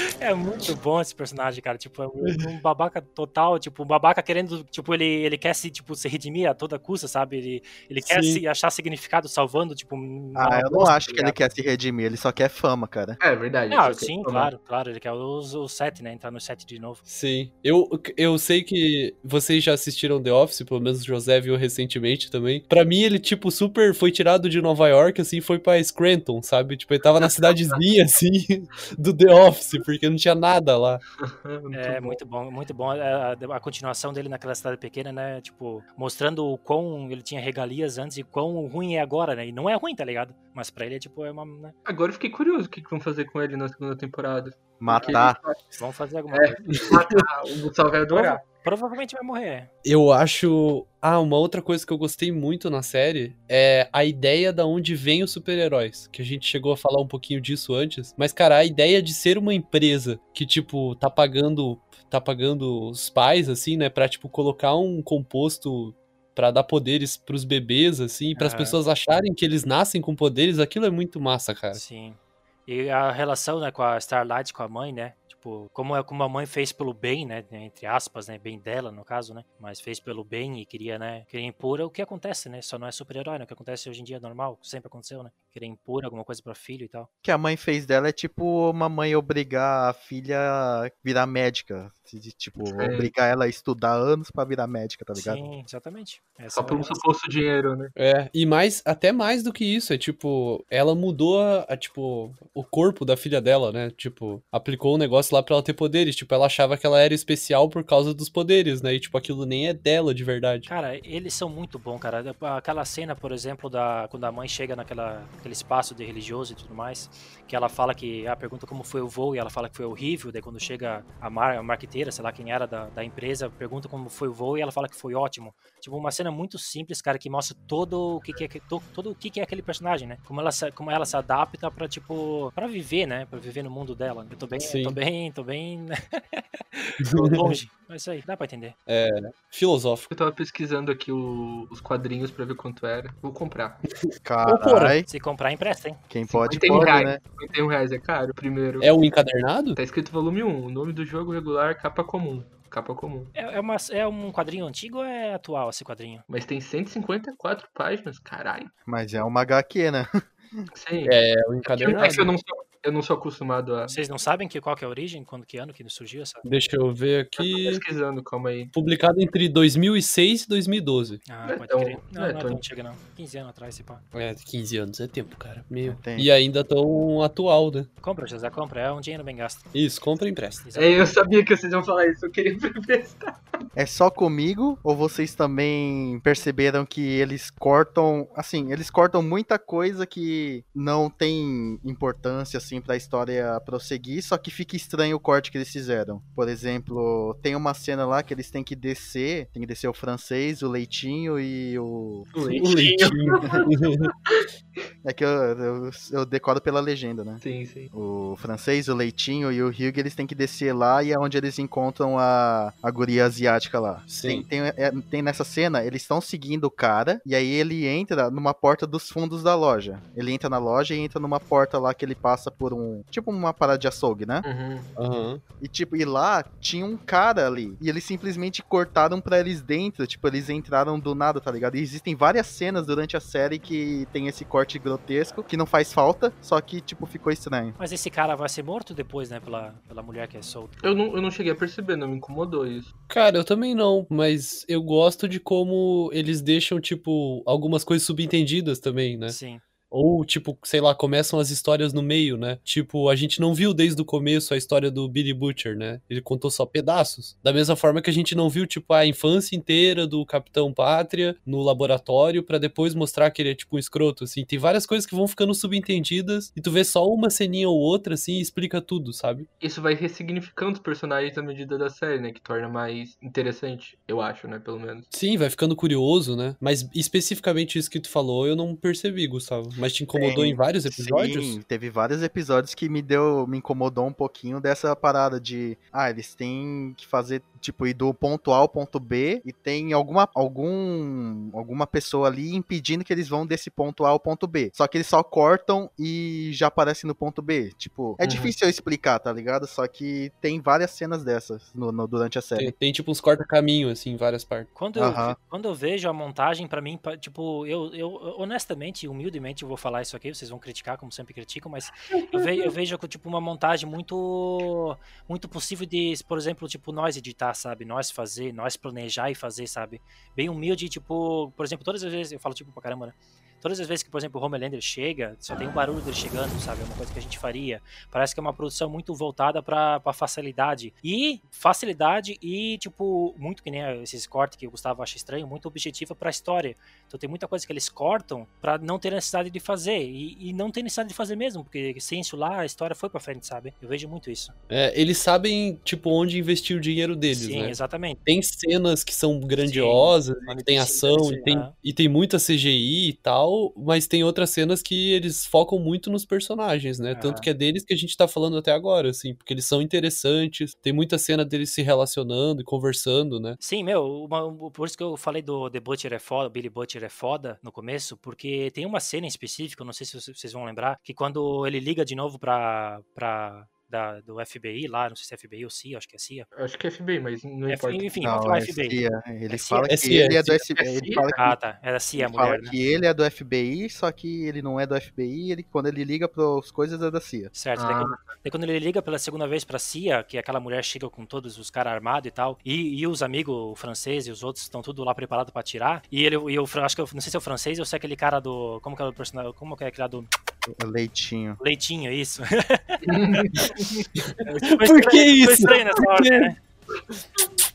É muito bom esse personagem, cara. Tipo, é um, babaca total. Tipo, um babaca querendo. Tipo, ele, ele quer se, tipo, se redimir a toda custa, sabe? Ele, ele quer
Sim.
se achar significado salvando, tipo.
Ah, eu não
bosta,
acho
tá
que ele quer se redimir, ele só quer fama, cara.
É verdade. Aqui
sim, claro, claro. Ele quer os, os set, né? Entrar no set de novo.
Sim. Eu, eu sei que vocês já assistiram The Office, pelo menos o José viu recentemente também. Pra mim, ele, tipo, super foi tirado de Nova York, assim, foi pra Scranton, sabe? Tipo, ele tava na cidadezinha, assim, do The Office, porque não tinha nada lá.
Muito
É
bom.
muito bom, muito bom. A, a- a continuação dele naquela cidade pequena, né? Tipo, mostrando o quão ele tinha regalias antes e quão ruim é agora, né? E não é ruim, tá ligado? Mas pra ele é tipo, é uma. né?
Agora eu fiquei curioso o que, que vão fazer com ele na segunda temporada.
Matar.
Vamos fazer alguma
É.
coisa.
Matar, o Gustavo vai adorar.
Provavelmente vai morrer.
Eu acho. Ah, uma outra coisa que eu gostei muito na série é a ideia da onde vem os super-heróis. Que a gente chegou a falar um pouquinho disso antes. Mas, cara, a ideia de ser uma empresa que, tipo, tá pagando. tá pagando os pais, assim, né? Pra, tipo, colocar um composto pra dar poderes pros bebês, assim, para as
Aham.
pessoas acharem que eles nascem com poderes, aquilo é muito massa, cara.
Sim. E a relação, né, com a Starlight, com a mãe, né? Tipo, como, é- como a mãe fez pelo bem, né? Entre aspas, né? Bem dela, no caso, né? Mas fez pelo bem e queria, né? Queria impor o que acontece, né? Só não é super-herói, né? O que acontece hoje em dia é normal, sempre aconteceu, né? Querer impor alguma coisa pro filho e tal.
O que a mãe fez dela é tipo uma mãe obrigar a filha a virar médica. De, Tipo, obrigar ela a estudar anos pra virar médica, tá ligado?
Sim, exatamente. Essa
Só
é
por um
a-
suposto dinheiro, né?
É, e mais, até mais do que isso, é tipo, ela mudou a, a, tipo, o corpo da filha dela, né? Tipo, aplicou um negócio lá pra ela ter poderes. Tipo, ela achava que ela era especial por causa dos poderes, né? E, tipo, aquilo nem é dela de verdade.
Cara, eles são muito bons, cara. Aquela cena, por exemplo, da quando a mãe chega naquela aquele espaço de religioso e tudo mais, que ela fala que a pergunta como foi o voo e ela fala que foi horrível. Daí quando chega a, mar, a marqueteira, sei lá quem era da, da empresa, pergunta como foi o voo e ela fala que foi ótimo. Tipo uma cena muito simples, cara, que mostra todo o que, que é que- to- todo o que, que é aquele personagem, né? Como ela se, como ela se adapta pra tipo para viver, né? Pra viver no mundo dela. Eu tô bem, eu tô
Sim.
Bem, tô bem tô longe. É isso aí, dá pra entender.
Filosófico.
Eu tava pesquisando aqui o- os quadrinhos pra ver quanto era. Vou comprar.
Carai,
Se comprar, empresta, hein?
quem pode,
51
pode,
reais.
né?
51 reais é caro, o primeiro.
É um encadernado?
Tá escrito volume 1. O nome do jogo regular, capa comum. Capa comum.
É, é, uma, é um quadrinho antigo ou é atual esse quadrinho?
Mas tem 154 páginas, caralho.
Mas é uma HQ, né?
Sim.
É
É
encadernado.
que eu não sou, eu não sou acostumado a.
Vocês não sabem que, qual que é a origem? Quando que ano que surgiu essa?
Deixa eu ver
Eu tô
aqui.
pesquisando, calma aí.
Publicado entre 2006 e 2012.
Ah,
Não é
pode
tão-
crer. Não,
não
não
é
é
tão-
tão antiga não. 15 anos atrás, se pá.
É, 15 anos é tempo, cara. Meu.
Tem.
E ainda tão atual, né?
Compra, José, compra. É um dinheiro bem gasto.
Isso, compra e empresta.
É, eu sabia que vocês iam falar isso, eu queria prestar.
É só comigo ou vocês também perceberam que eles cortam, assim, eles cortam muita coisa que não tem importância assim pra história prosseguir, só que fica estranho o corte que eles fizeram. Por exemplo, tem uma cena lá que eles têm que descer, tem que descer o francês, o leitinho e o
O
O leitinho.
é que eu, eu, eu decoro pela legenda, né?
Sim, sim.
O francês, o Leitinho e o Hugh, eles têm que descer lá e é onde eles encontram a, a guria asiática lá.
Sim.
Tem, tem, é- tem nessa cena, eles estão seguindo o cara e aí ele entra numa porta dos fundos da loja. Ele entra na loja e entra numa porta lá que ele passa por um. Tipo uma parada de açougue, né?
Uhum.
Aham.
E tipo, e lá tinha um cara ali. E eles simplesmente cortaram pra eles dentro. Tipo, eles entraram do nada, tá ligado? E existem várias cenas durante a série que tem esse corte grotesco, que não faz falta, só que, tipo, ficou estranho.
Mas esse cara vai ser morto depois, né? Pela, pela mulher que é solta.
Eu não, eu não cheguei a perceber, não me incomodou isso.
Cara, eu também não, mas eu gosto de como eles deixam, tipo, algumas coisas subentendidas também, né?
Sim.
Ou, tipo, sei lá, começam as histórias no meio, né? Tipo, a gente não viu desde o começo a história do Billy Butcher, né? Ele contou só pedaços. Da mesma forma que a gente não viu, tipo, a infância inteira do Capitão Pátria no laboratório pra depois mostrar que ele é, tipo, um escroto, assim. Tem várias coisas que vão ficando subentendidas e tu vê só uma ceninha ou outra, assim, e explica tudo, sabe?
Isso vai ressignificando os personagens à medida da série, né? Que torna mais interessante, eu acho, né? Pelo menos.
Sim, vai ficando curioso, né? Mas especificamente isso que tu falou, eu não percebi, Gustavo. Mas te incomodou
Tem-
em vários episódios?
Sim, teve vários episódios que me deu, me incomodou um pouquinho dessa parada de, ah, eles têm que fazer tipo ir do ponto A ao ponto B e tem alguma algum alguma pessoa ali impedindo que eles vão desse ponto A ao ponto B. Só que eles só cortam e já aparecem no ponto B. Tipo, é
Uhum.
difícil eu explicar, tá ligado? Só que tem várias cenas dessas no, no- durante a série.
Tem, tem, tipo uns corta-caminho, assim, em várias partes.
Quando eu,
Aham.
quando eu vejo a montagem, pra mim, tipo, eu, eu honestamente, humildemente, eu vou falar isso aqui, vocês vão criticar, como sempre criticam, mas eu, ve, eu vejo tipo uma montagem muito muito possível de, por exemplo, tipo, nós editar, sabe? Nós fazer, nós planejar e fazer, sabe? Bem humilde, tipo, por exemplo, todas as vezes, eu falo tipo pra caramba, né? Todas as vezes que, por exemplo, o Homelander chega, só tem um barulho dele chegando, sabe? É uma coisa que a gente faria. Parece que é uma produção muito voltada pra, pra facilidade. E facilidade e, tipo, muito que nem esses cortes que o Gustavo acha estranho, muito objetiva pra história. Então tem muita coisa que eles cortam pra não ter necessidade de fazer. E, e não tem necessidade de fazer mesmo, porque sem isso lá a história foi pra frente, sabe? Eu vejo muito isso.
É, eles sabem, tipo, onde investir o dinheiro deles,
Sim,
né?
exatamente.
Tem cenas que são grandiosas,
Sim,
tem ação, e tem, e tem muita CGI e tal, mas tem outras cenas que eles focam muito nos personagens, né? Tanto
Aham.
que é deles que a gente tá falando até agora, assim, porque eles são interessantes, tem muita cena deles se relacionando e conversando, né?
Sim, meu, uma- por isso que eu falei do The Butcher é foda, o Billy Butcher é foda no começo, porque tem uma cena em específico, não sei se vocês vocês vão lembrar, que quando ele liga de novo pra, pra da, do FBI lá, não sei se é FBI ou CIA, acho que é CIA.
Acho que é FBI, mas não
É,
importa.
enfim,
Não, é
FBI.
CIA. Ele
É
fala
CIA?
que
É CIA,
ele é
é
do. FBI.
É
Ele
CIA?
fala que
Ah, tá, era CIA,
Ele fala
mulher, né?
que ele é do FBI, só que ele não é do FBI, ele, quando ele liga para as coisas é da CIA.
Certo,
Ah.
daí, quando, daí quando ele liga pela segunda vez pra CIA, que aquela mulher chega com todos os caras armados e tal, e, e os amigos o francês e os outros estão tudo lá preparados pra atirar, e ele, e eu acho que, eu, não sei se é o francês ou se é aquele cara do, como que é o personagem, como que é aquele lá do
Leitinho.
Leitinho, isso.
Por que
Foi
isso?
estranho nessa
Por
hora,
quê?
né?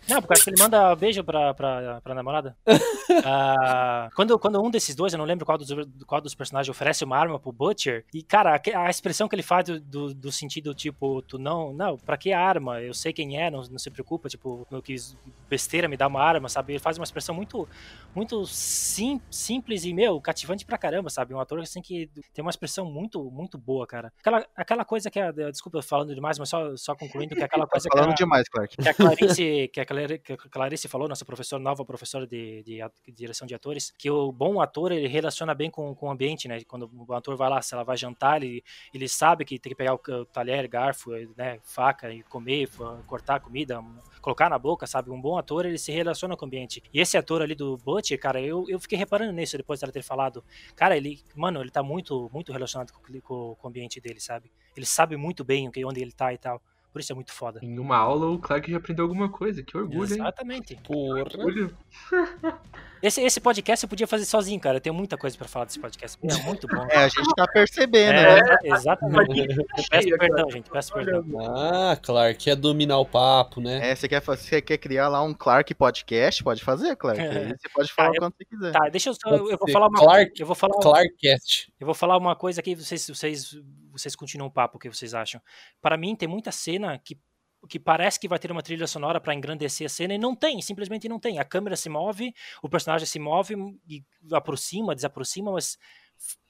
Não, porque acho que ele manda beijo pra, pra, pra namorada. Ah, quando, quando um desses dois, eu não lembro qual dos, qual dos personagens, oferece uma arma pro Butcher, e, cara, a, expressão que ele faz do, do, do sentido, tipo, tu não, não, pra que arma? Eu sei quem é, não, não se preocupa, tipo, eu quis besteira me dar uma arma, sabe? Ele faz uma expressão muito, muito sim, simples e, meu, cativante pra caramba, sabe? Um ator assim que tem uma expressão muito, muito boa, cara. Aquela, aquela coisa que a, desculpa falando demais, mas só, só concluindo que aquela
Tá
coisa que
falando
a,
demais, Clark.
que a Clarice, que a que a Clarice falou, nossa professora, nova professora de, de, de direção de atores, que o bom ator, ele relaciona bem com, com o ambiente, né? Quando o ator vai lá, se ela vai jantar, ele, ele sabe que tem que pegar o, o talher, garfo, né, faca e comer, cortar a comida, colocar na boca, sabe? Um bom ator, ele se relaciona com o ambiente. E esse ator ali do Butcher, cara, eu, eu fiquei reparando nisso depois dela ter falado. Cara, ele, mano, ele tá muito, muito relacionado com, com, com o ambiente dele, sabe? Ele sabe muito bem onde ele tá e tal. Por isso é muito foda.
Em uma aula, o Clark já aprendeu alguma coisa. Que orgulho, hein?
Exatamente.
Porra.
Orgulho.
Esse, esse podcast eu podia fazer sozinho, cara. Eu tenho muita coisa pra falar desse podcast. É muito bom.
É, a gente tá percebendo,
É,
né?
exatamente. Peço perdão, gente. Peço perdão.
Ah, Clark, quer dominar o papo, né?
É, você quer, você quer criar lá um Clark Podcast? Pode fazer, Clark.
É.
Você pode falar
Ah, eu-
quando você quiser.
Tá, deixa eu só.
Pode
Eu vou falar uma
Clark-
Eu vou falar,
Clarkcast.
eu vou falar uma coisa aqui, vocês, vocês, vocês continuam o papo, o que vocês acham? Para mim, tem muita cena que, que parece que vai ter uma trilha sonora pra engrandecer a cena e não tem, simplesmente não tem. A câmera se move, o personagem se move e aproxima, desaproxima, mas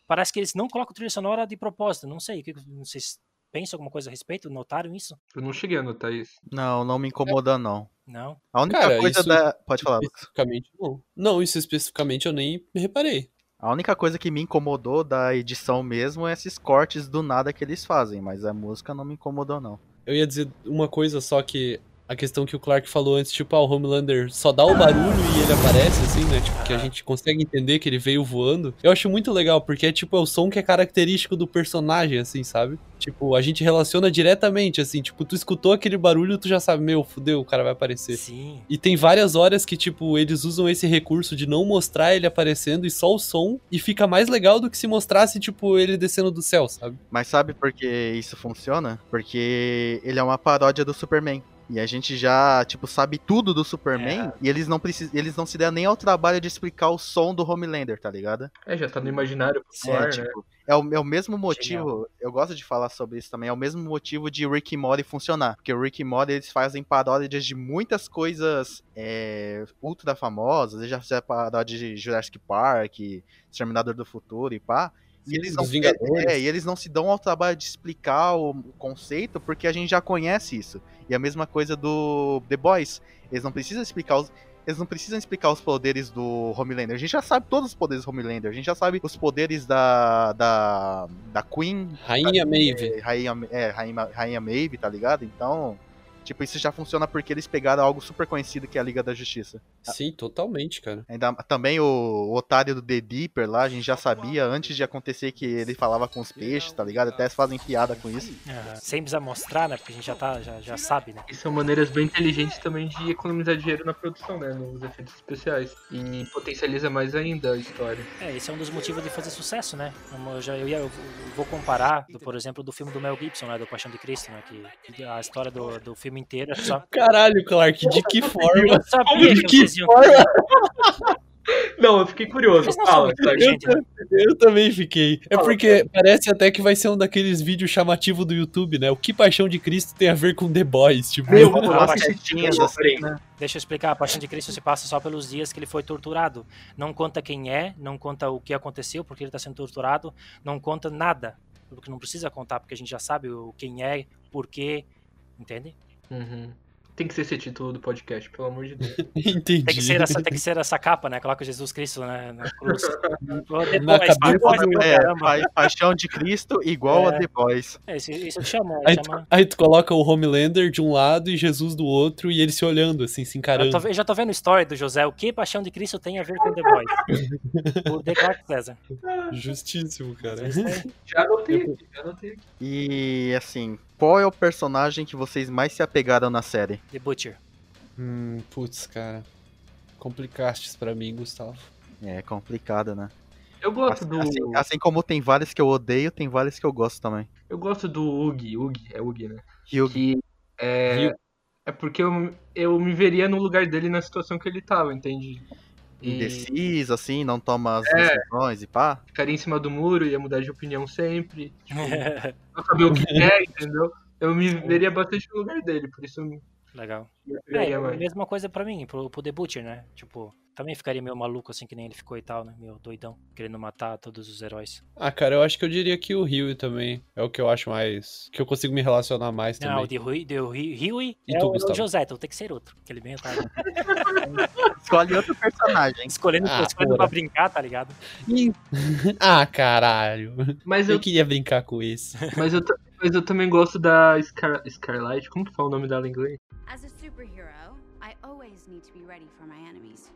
parece que eles não colocam trilha sonora de propósito. Não sei, o que vocês pensam alguma coisa a respeito? Notaram isso?
Eu não cheguei a notar isso.
Não, não me incomoda, não.
Não?
A única
Cara,
coisa da. Pode falar.
Especificamente, não. Não, isso especificamente eu nem reparei.
A única coisa que me incomodou da edição mesmo é esses cortes do nada que eles fazem, mas a música não me incomodou, não.
Eu ia dizer uma coisa só que a questão que o Clark falou antes, tipo, ah, o Homelander só dá o barulho e ele aparece, assim, né? Tipo, que a gente consegue entender que ele veio voando. Eu acho muito legal, porque é tipo, é o som que é característico do personagem, assim, sabe? Tipo, a gente relaciona diretamente, assim, tipo, tu escutou aquele barulho, tu já sabe, meu, fudeu, o cara vai aparecer.
Sim.
E tem várias horas que, tipo, eles usam esse recurso de não mostrar ele aparecendo e só o som, e fica mais legal do que se mostrasse, tipo, ele descendo do céu, sabe?
Mas sabe por que isso funciona? Porque ele é uma paródia do Superman. E a gente já, tipo, sabe tudo do Superman
É.
e eles não precis... eles não se deram nem ao trabalho de explicar o som do Homelander, tá ligado?
É, já tá no imaginário
É,
popular, né?
tipo, é o, é o mesmo motivo, eu gosto de falar sobre isso também, é o mesmo motivo de Rick e Morty funcionar. Porque o Rick e Morty, eles fazem paródias de muitas coisas é, ultra famosas, eles já fizeram paródia de Jurassic Park, Exterminador do Futuro e pá. E eles, não, é, e eles não se dão ao trabalho de explicar o conceito porque a gente já conhece isso. E a mesma coisa do The Boys. Eles não precisam explicar os. Eles não precisam explicar os poderes do Homelander. A gente já sabe todos os poderes do Homelander. A gente já sabe os poderes da. da. da Queen.
Rainha Maeve.
É, Rainha, é, Rainha, Rainha Maeve, tá ligado? Então. Tipo, isso já funciona porque eles pegaram algo super conhecido que é a Liga da Justiça.
Sim, totalmente, cara.
Ainda, também o, o otário do The Deeper lá, a gente já sabia antes de acontecer que ele falava com os peixes, tá ligado? Até fazem piada com isso.
Aham. Sem precisar mostrar, né? Porque a gente já, tá, já, já sabe, né?
E são maneiras bem inteligentes também de economizar dinheiro na produção, né? Nos efeitos especiais. E potencializa mais ainda a história.
É, esse é um dos motivos de fazer sucesso, né? Como Eu, já, eu, ia, eu vou comparar, do- por exemplo, do filme do Mel Gibson, né? Do Paixão de Cristo, né? Que a história do, do filme inteiro é só.
Caralho, Clark, de que forma?
Eu sabia
De
que
que
iam.
Não, eu fiquei curioso. Fala, Clark.
gente, né?
Eu também fiquei. É porque parece até que vai ser um daqueles vídeos chamativos do YouTube, né? O que Paixão de Cristo tem a ver com The Boys? Tipo,
Meu, eu
assim,
peraí.
né?
Deixa eu explicar, a Paixão de Cristo se passa só pelos dias que ele foi torturado. Não conta quem é, não conta o que aconteceu, porque ele está sendo torturado, não conta nada. Porque não precisa contar, porque a gente já sabe o quem é, por quê, entende?
Uhum. Tem que ser esse título do podcast, pelo amor de Deus.
entendi.
Tem que ser essa, tem que ser essa capa, né? Coloca Jesus Cristo né, na cruz. Depois,
Na
depois,
É, pa- Paixão de Cristo igual
É.
a The Boys.
É, isso, isso chama,
Aí tu,
chama...
aí tu coloca o Homelander de um lado e Jesus do outro e eles se olhando, assim, se
Eu,
encarando.
tô, ve- eu já tô vendo a história do José. O que Paixão de Cristo tem a ver com The Boys? o The Clark César.
Justíssimo, cara.
Já anotei aqui, já anotei aqui.
E assim, qual é o personagem que vocês mais se apegaram na série?
The Butcher.
hum, putz, cara. Complicastes pra mim, Gustavo.
É complicado, né?
Eu gosto
Assim,
do.
assim- assim como tem vários que eu odeio, tem vários que eu gosto também.
Eu gosto do Ugi. Ugi, é Ugi, né?
Hugh,
Que é. É porque eu, eu me veria no lugar dele na situação que ele tava, entende? E
indeciso, assim, não toma as
É.
decisões e pá.
ficaria em cima do muro, ia mudar de opinião sempre. Tipo, não saber o que é, entendeu? Eu me veria bastante no lugar dele, por isso eu me
Legal. É,
mais.
mesma coisa pra mim, pro, pro The Butcher, né? Tipo, também ficaria meio maluco assim que nem ele ficou e tal, né? Meio doidão, querendo matar todos os heróis.
Ah, cara, eu acho que eu diria que o Rio também é o que eu acho mais. que eu consigo me relacionar mais
Não,
também.
o de Rui, de Rui, Rui
E
é,
tu,
o, é o? José, então tem que ser outro. Que ele bem tá
Escolhe outro personagem.
escolhendo,
Ah,
escolhendo pra brincar, tá ligado?
Ah, caralho.
Mas
Eu
eu,
queria brincar com isso.
mas, eu, mas eu também gosto da Scar, Scarlight. Como que fala o nome dela em inglês?
As a superhero, I always need to be ready for my enemies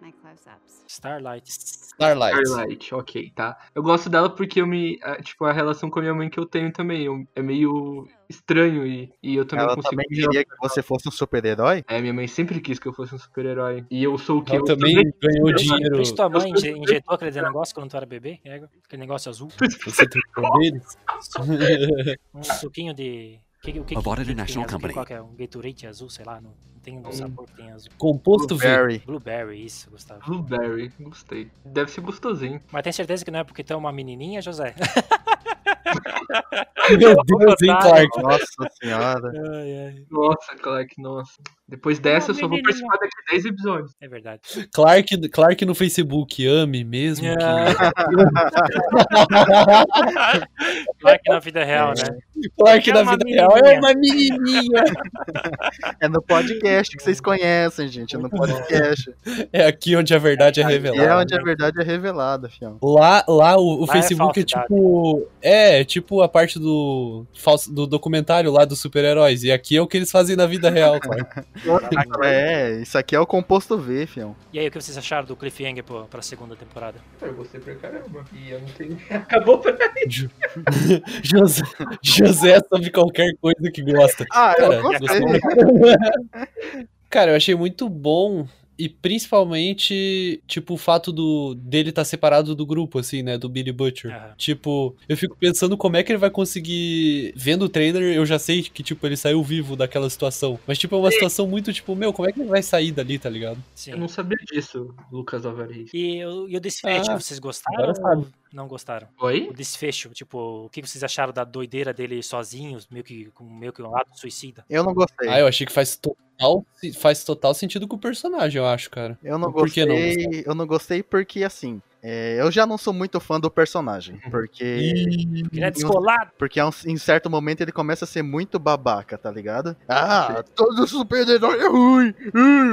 my close-ups.
Starlight.
Starlight.
Starlight, ok, tá. Eu gosto dela porque eu me. ah, Tipo, a relação com a minha mãe que eu tenho também. eu- é meio estranho e, e eu também
Ela
consigo.
também queria que você fosse um super-herói.
É, minha mãe sempre quis que eu fosse um super-herói. E eu sou o que?
Ela também ganhou dinheiro.
Por isso tua mãe inje- injetou aquele negócio quando tu era bebê? É, aquele negócio azul.
Você trocou deles?
Um suquinho de. Que, o que, que- tem azul?
company?
Qual que é? Um Gatorade azul, sei lá. Não tem um sabor tem azul.
Composto V.
Barry.
Blueberry, isso, Gustavo.
Blueberry, gostei. Deve ser gostosinho.
Mas tem certeza que não é porque é uma menininha, José?
Meu Deus, hein, Clark?
Nossa senhora.
Ai, ai.
Nossa, Clark, nossa. Depois dessa, eu só vou participar daqui a 10 episódios.
É verdade.
Clark, Clark no Facebook, ame mesmo que.
Claro que na vida real, né?
Clark
É
na vida real é uma menininha.
É no podcast que vocês conhecem, gente. É no podcast.
É aqui onde a verdade é
é
revelada.
onde a verdade é revelada, fião.
Lá, lá o, o
Lá é
Facebook é,
falsidade.
tipo. É, tipo a parte do, falso- do documentário lá dos super-heróis. E aqui é o que eles fazem na vida real, Clark.
É, isso aqui é o composto V, fião.
E aí, o que vocês acharam do cliffhanger pô, pra segunda temporada?
Eu gostei pra caramba. E eu não tenho. Acabou pra
Jo- José, José sobre qualquer coisa que gosta.
Ah,
Cara,
eu gostei.
Cara, eu achei muito bom. E principalmente, tipo, o fato do dele estar separado do grupo, assim, né? Do Billy Butcher.
Aham.
Tipo, eu fico pensando como é que ele vai conseguir. Vendo o trailer, eu já sei que, tipo, ele saiu vivo daquela situação. Mas, tipo, é uma situação muito, tipo, meu, como é que ele vai sair dali, tá ligado?
Sim.
Eu não sabia disso, Lucas Alvarez.
E, o- e o desfecho,
Ah,
vocês gostaram
agora sabe.
Não gostaram?
Oi?
O desfecho, tipo, o que vocês acharam da doideira dele sozinho, meio que com meio que um ato suicida?
Eu não gostei.
Ah, eu achei que faz total, faz total sentido com o personagem, eu acho, cara.
Eu não
Por que
gostei.
não,
eu não gostei porque, assim, é, eu já não sou muito fã do personagem. Porque.
Ele é descolado.
Porque a um- em certo momento ele começa a ser muito babaca, tá ligado? Ah, todo super-herói é ruim!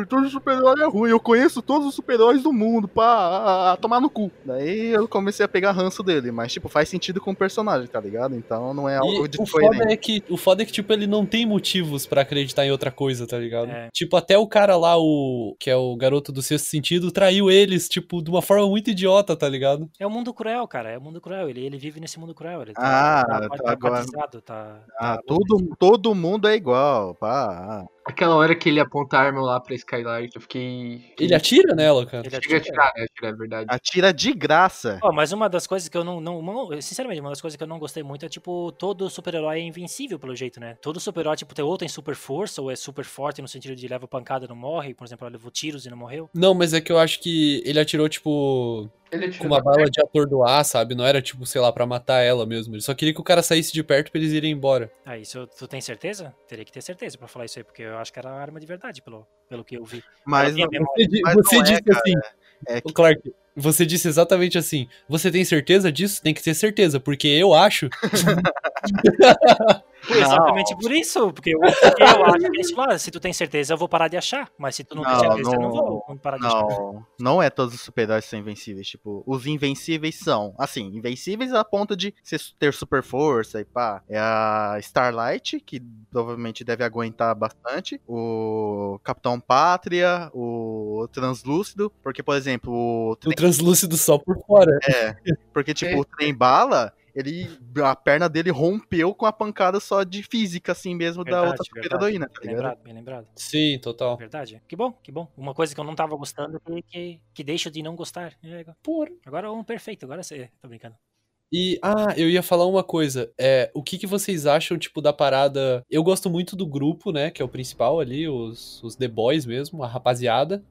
Todo super-herói é ruim! Eu conheço todos os super-heróis do mundo, pá, ah, tomar no cu. Daí eu comecei a pegar ranço dele, mas, tipo, faz sentido com o personagem, tá ligado? Então não é algo
E o
descoerente.
foda, é que, o foda é que, tipo, ele não tem motivos pra acreditar em outra coisa, tá ligado?
É.
Tipo, até o cara lá, o que é o garoto do sexto sentido, traiu eles, tipo, de uma forma muito idiota, tá ligado?
É o mundo cruel, cara. É o mundo cruel. Ele, ele vive nesse mundo cruel. Ele tá,
Ah,
tá,
tá
tá
agora-
tá,
Ah,
tá-
todo, todo mundo é igual, pá.
Aquela hora que ele aponta a arma lá pra Skylight, eu fiquei.
Ele atira nela, cara.
Ele atira.
atirar, né? Atirar, é verdade.
Atira de graça.
Ó, mas uma das coisas que eu não, não, não- Sinceramente, uma das coisas que eu não gostei muito é, tipo, todo super-herói é invencível, pelo jeito, né? Todo super-herói, tipo, tem, ou tem super força, ou é super forte no sentido de leva pancada e não morre. Por exemplo, ela levou tiros e não morreu.
Não, mas é que eu acho que ele atirou, tipo,
Ele
com
atirou
uma
na
bala de atordoar, sabe? Não era, tipo, sei lá, pra matar ela mesmo. Ele só queria que o cara saísse de perto pra eles irem embora.
Ah, isso tu tem certeza? Teria que ter certeza pra falar isso aí, porque eu acho que era arma de verdade, pelo, pelo que eu vi.
Mas não.
Você,
Mas
você
não é,
disse
cara.
assim,
é
Ô, Clark, você disse exatamente assim. Você tem certeza disso? Tem que ter certeza, porque eu acho.
Foi exatamente por isso, porque eu, porque eu acho que isso lá, se tu tem certeza, eu vou parar de achar. Mas se tu não, tem
Não,
certeza, eu não
não-
vou, vou parar de achar.
Não, não é todos os super-heróis que são invencíveis. Tipo, os invencíveis são, assim, invencíveis a ponto de ter super força e pá. É a Starlight, que provavelmente deve aguentar bastante. O Capitão Pátria, o Translúcido. Porque, por exemplo, o
O
trem,
translúcido só por fora.
é, porque, tipo, o trem bala. Ele, a perna dele rompeu com a pancada só de física, assim mesmo, da
Verdade,
outra
verdade.
tá
lembrado, bem lembrado.
Sim, total.
Verdade. Que bom, que bom. Uma coisa que eu não tava gostando que, que, que deixa de não gostar. É, agora-
Porra.
Agora é um perfeito, agora você. Tô brincando.
E, ah, eu ia falar uma coisa. É, o que, que vocês acham, tipo, da parada. Eu gosto muito do grupo, né? Que é o principal ali, os, os The Boys mesmo, a rapaziada.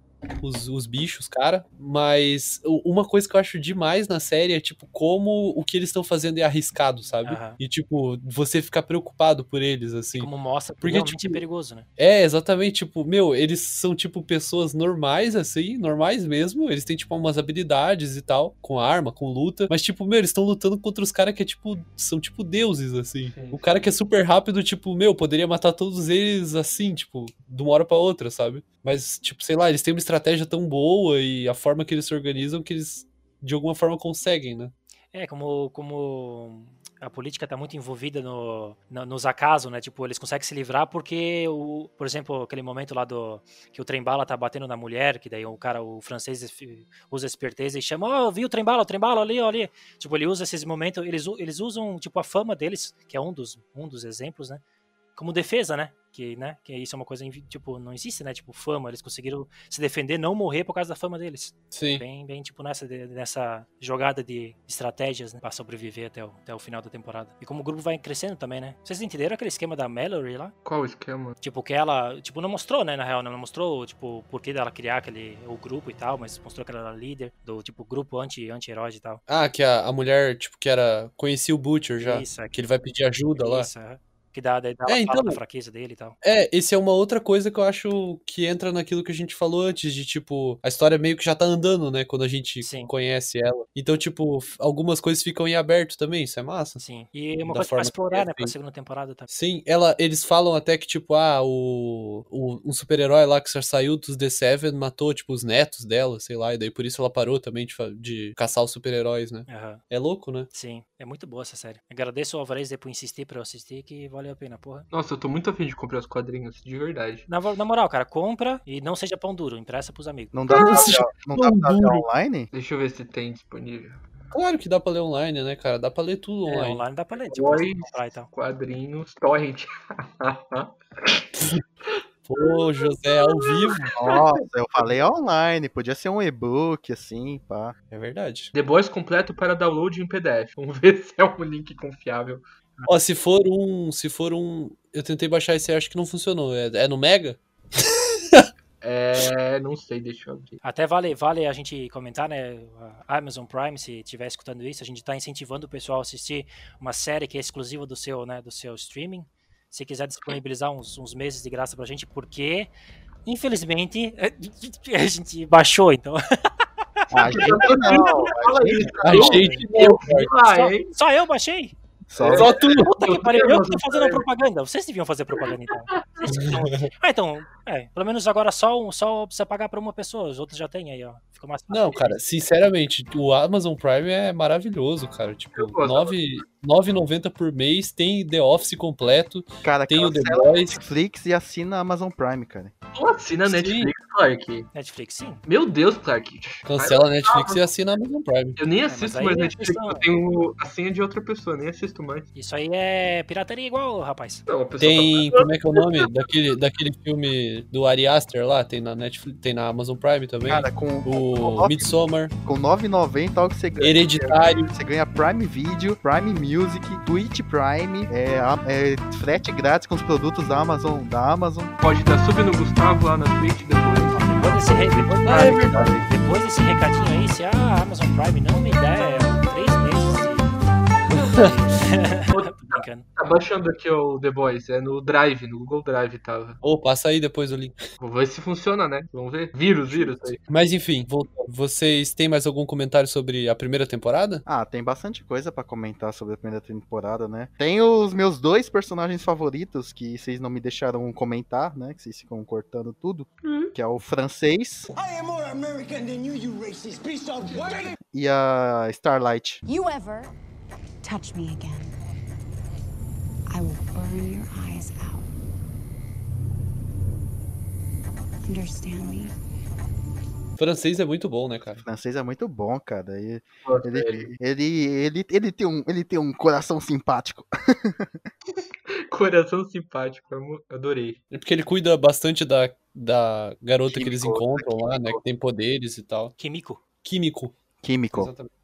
Os, os bichos, cara. Mas uma coisa que eu acho demais na série é, tipo, como o que eles estão fazendo é arriscado, sabe?
Aham.
E, tipo, você ficar preocupado por eles, assim.
Como mostra, porque
Porque,
realmente
tipo,
é perigoso, né?
É, exatamente, tipo, meu, eles são, tipo, pessoas normais, assim, normais mesmo, eles têm, tipo, umas habilidades e tal, com arma, com luta, mas, tipo, meu, eles estão lutando contra os caras que, é, tipo, são, tipo, deuses, assim.
Sim,
O cara que é super rápido, tipo, meu, poderia matar todos eles, assim, tipo, de uma hora pra outra, sabe? Mas, tipo, sei lá, eles têm uma estratégia tão boa e a forma que eles se organizam que eles, de alguma forma, conseguem, né?
É, como, como a política tá muito envolvida no, no- nos acasos, né? Tipo, eles conseguem se livrar porque, o, por exemplo, aquele momento lá do que o trem-bala tá batendo na mulher, que daí o cara, o francês usa esperteza e chama, ó, viu o trem-bala, o trem-bala ali, ó, ali. Tipo, ele usa esses momentos, eles, eles usam, tipo, a fama deles, que é um dos, um dos exemplos, né? Como defesa, né? Que, né? que isso é uma coisa, tipo, não existe, né? Tipo, fama, eles conseguiram se defender, não morrer por causa da fama deles.
Sim.
Bem, bem tipo nessa, nessa jogada de estratégias, né? Pra sobreviver até o, até o final da temporada. E como o grupo vai crescendo também, né? Vocês entenderam aquele esquema da Mallory lá?
Qual esquema?
Tipo, que ela, tipo, não mostrou, né, na real, né? Não mostrou, tipo, o porquê dela criar aquele, o grupo e tal, mas mostrou que ela era líder do, tipo, grupo anti- anti-herói e tal.
Ah, que a, a mulher, tipo, que era, conhecia o Butcher já,
Isso, é
que ele vai pedir ajuda lá.
Isso, aham. Que dá, daí dá
É, então-
da fraqueza dele e tal.
É, esse é uma outra coisa que eu acho que entra naquilo que a gente falou antes, de tipo, a história meio que já tá andando, né, quando a gente
Sim.
conhece ela. Então, tipo, algumas coisas ficam em aberto também, isso é massa.
Sim. E uma
Da
coisa pra explorar,
é
né, pra segunda temporada também.
Sim, ela, eles falam até que, tipo, ah, o, o- um super-herói lá que saiu dos The Seven matou, tipo, os netos dela, sei lá, e daí por isso ela parou também de, de caçar os super-heróis, né?
Aham.
É louco, né?
Sim, é muito boa essa série. Agradeço ao Alvarez por insistir pra eu assistir, que valeu a pena, porra.
Nossa, eu tô muito afim de comprar os quadrinhos, de verdade.
Na, na moral, cara, compra e não seja pão duro, empresta pros amigos.
Não dá pra
Nossa,
ver, não dá pra
duro.
online?
Deixa eu ver se tem disponível.
Claro que dá pra ler online, né, cara? Dá pra ler tudo
É,
online.
online dá pra ler, tipo, comprar e tal.
Quadrinhos, torrent.
Pô, José, ao vivo.
Nossa, eu falei online, podia ser um e-book, assim, pá.
É verdade.
The Boys completo para download em PDF. Vamos ver se é um link confiável.
Ó, se for um. Se for um. Eu tentei baixar esse acho que não funcionou. É, é no Mega?
É. Não sei, deixa eu abrir.
Até vale, vale a gente comentar, né? A Amazon Prime, se estiver escutando isso, a gente está incentivando o pessoal a assistir uma série que é exclusiva do seu, né, do seu streaming. Se quiser disponibilizar uns, uns meses de graça pra gente, porque, infelizmente, a gente baixou, então.
A gente não, a gente
A gente não,
Só, só eu baixei?
só
Só tu.
Puta que pariu, eu que tô fazendo propaganda. Vocês deviam fazer propaganda, então. Ah, então, é, pelo menos agora só, um- só precisa pagar pra uma pessoa, os outros já tem aí, ó. Fica mais fácil.
Não, cara, sinceramente, o Amazon Prime é maravilhoso, cara. Tipo,
Eu gosto.
9 9,90 por mês, tem The Office completo,
Cara,
tem o The
cancela a
Boys.
Netflix e assina a Amazon Prime, cara.
Tu assina
Sim.
Netflix, Clark.
Netflix, sim.
Meu Deus, Clark.
Cancela a Netflix e assina a Amazon Prime.
Eu nem
mas
assisto
aí
mais
é
Netflix,
questão-
eu tenho a senha de outra pessoa, nem assisto mais.
Isso aí é pirataria igual, rapaz.
Não, a
Tem,
tá...
como é que é o nome daquele, daquele filme do Ari Aster lá? Tem na Netflix, tem na Amazon Prime também.
Cara, com,
o Midsommar,
com 9,90 algo que você ganha.
Hereditário.
Você ganha Prime Video, Prime Music, Twitch Prime, é, é, frete grátis com os produtos da Amazon, da Amazon.
pode dar sub no Gustavo lá na Twitch depois.
Depois desse, re- depois,
Ah, é verdade.
depois desse recadinho aí, se a Amazon Prime não me der três meses. Brincando.
Tá baixando aqui o The Boys, é no Drive, no Google Drive tava.
Ô, passa aí depois o link.
Vou ver se funciona, né? Vamos ver. Vírus, vírus aí.
Mas enfim, voltando. vocês têm mais algum comentário sobre a primeira temporada?
Ah, tem bastante coisa pra comentar sobre a primeira temporada, né? Tem os meus dois personagens favoritos que vocês não me deixaram comentar, né? Que vocês ficam cortando tudo. Que é o francês
I am more American than you, you racist piece of work.
e a Starlight.
You ever touch me again, I will burn your eyes out. Understand me?
Francês é muito bom, né, cara?
Francês é muito bom, cara. Ele,
velho.
ele, ele, ele, tem um, ele tem um coração simpático.
Coração simpático, adorei.
É porque ele cuida bastante da, da garota que eles
Químico,
encontram lá, né?
químico.
Que tem poderes e tal.
Kimiko.
Químico.
Químico.
Exatamente.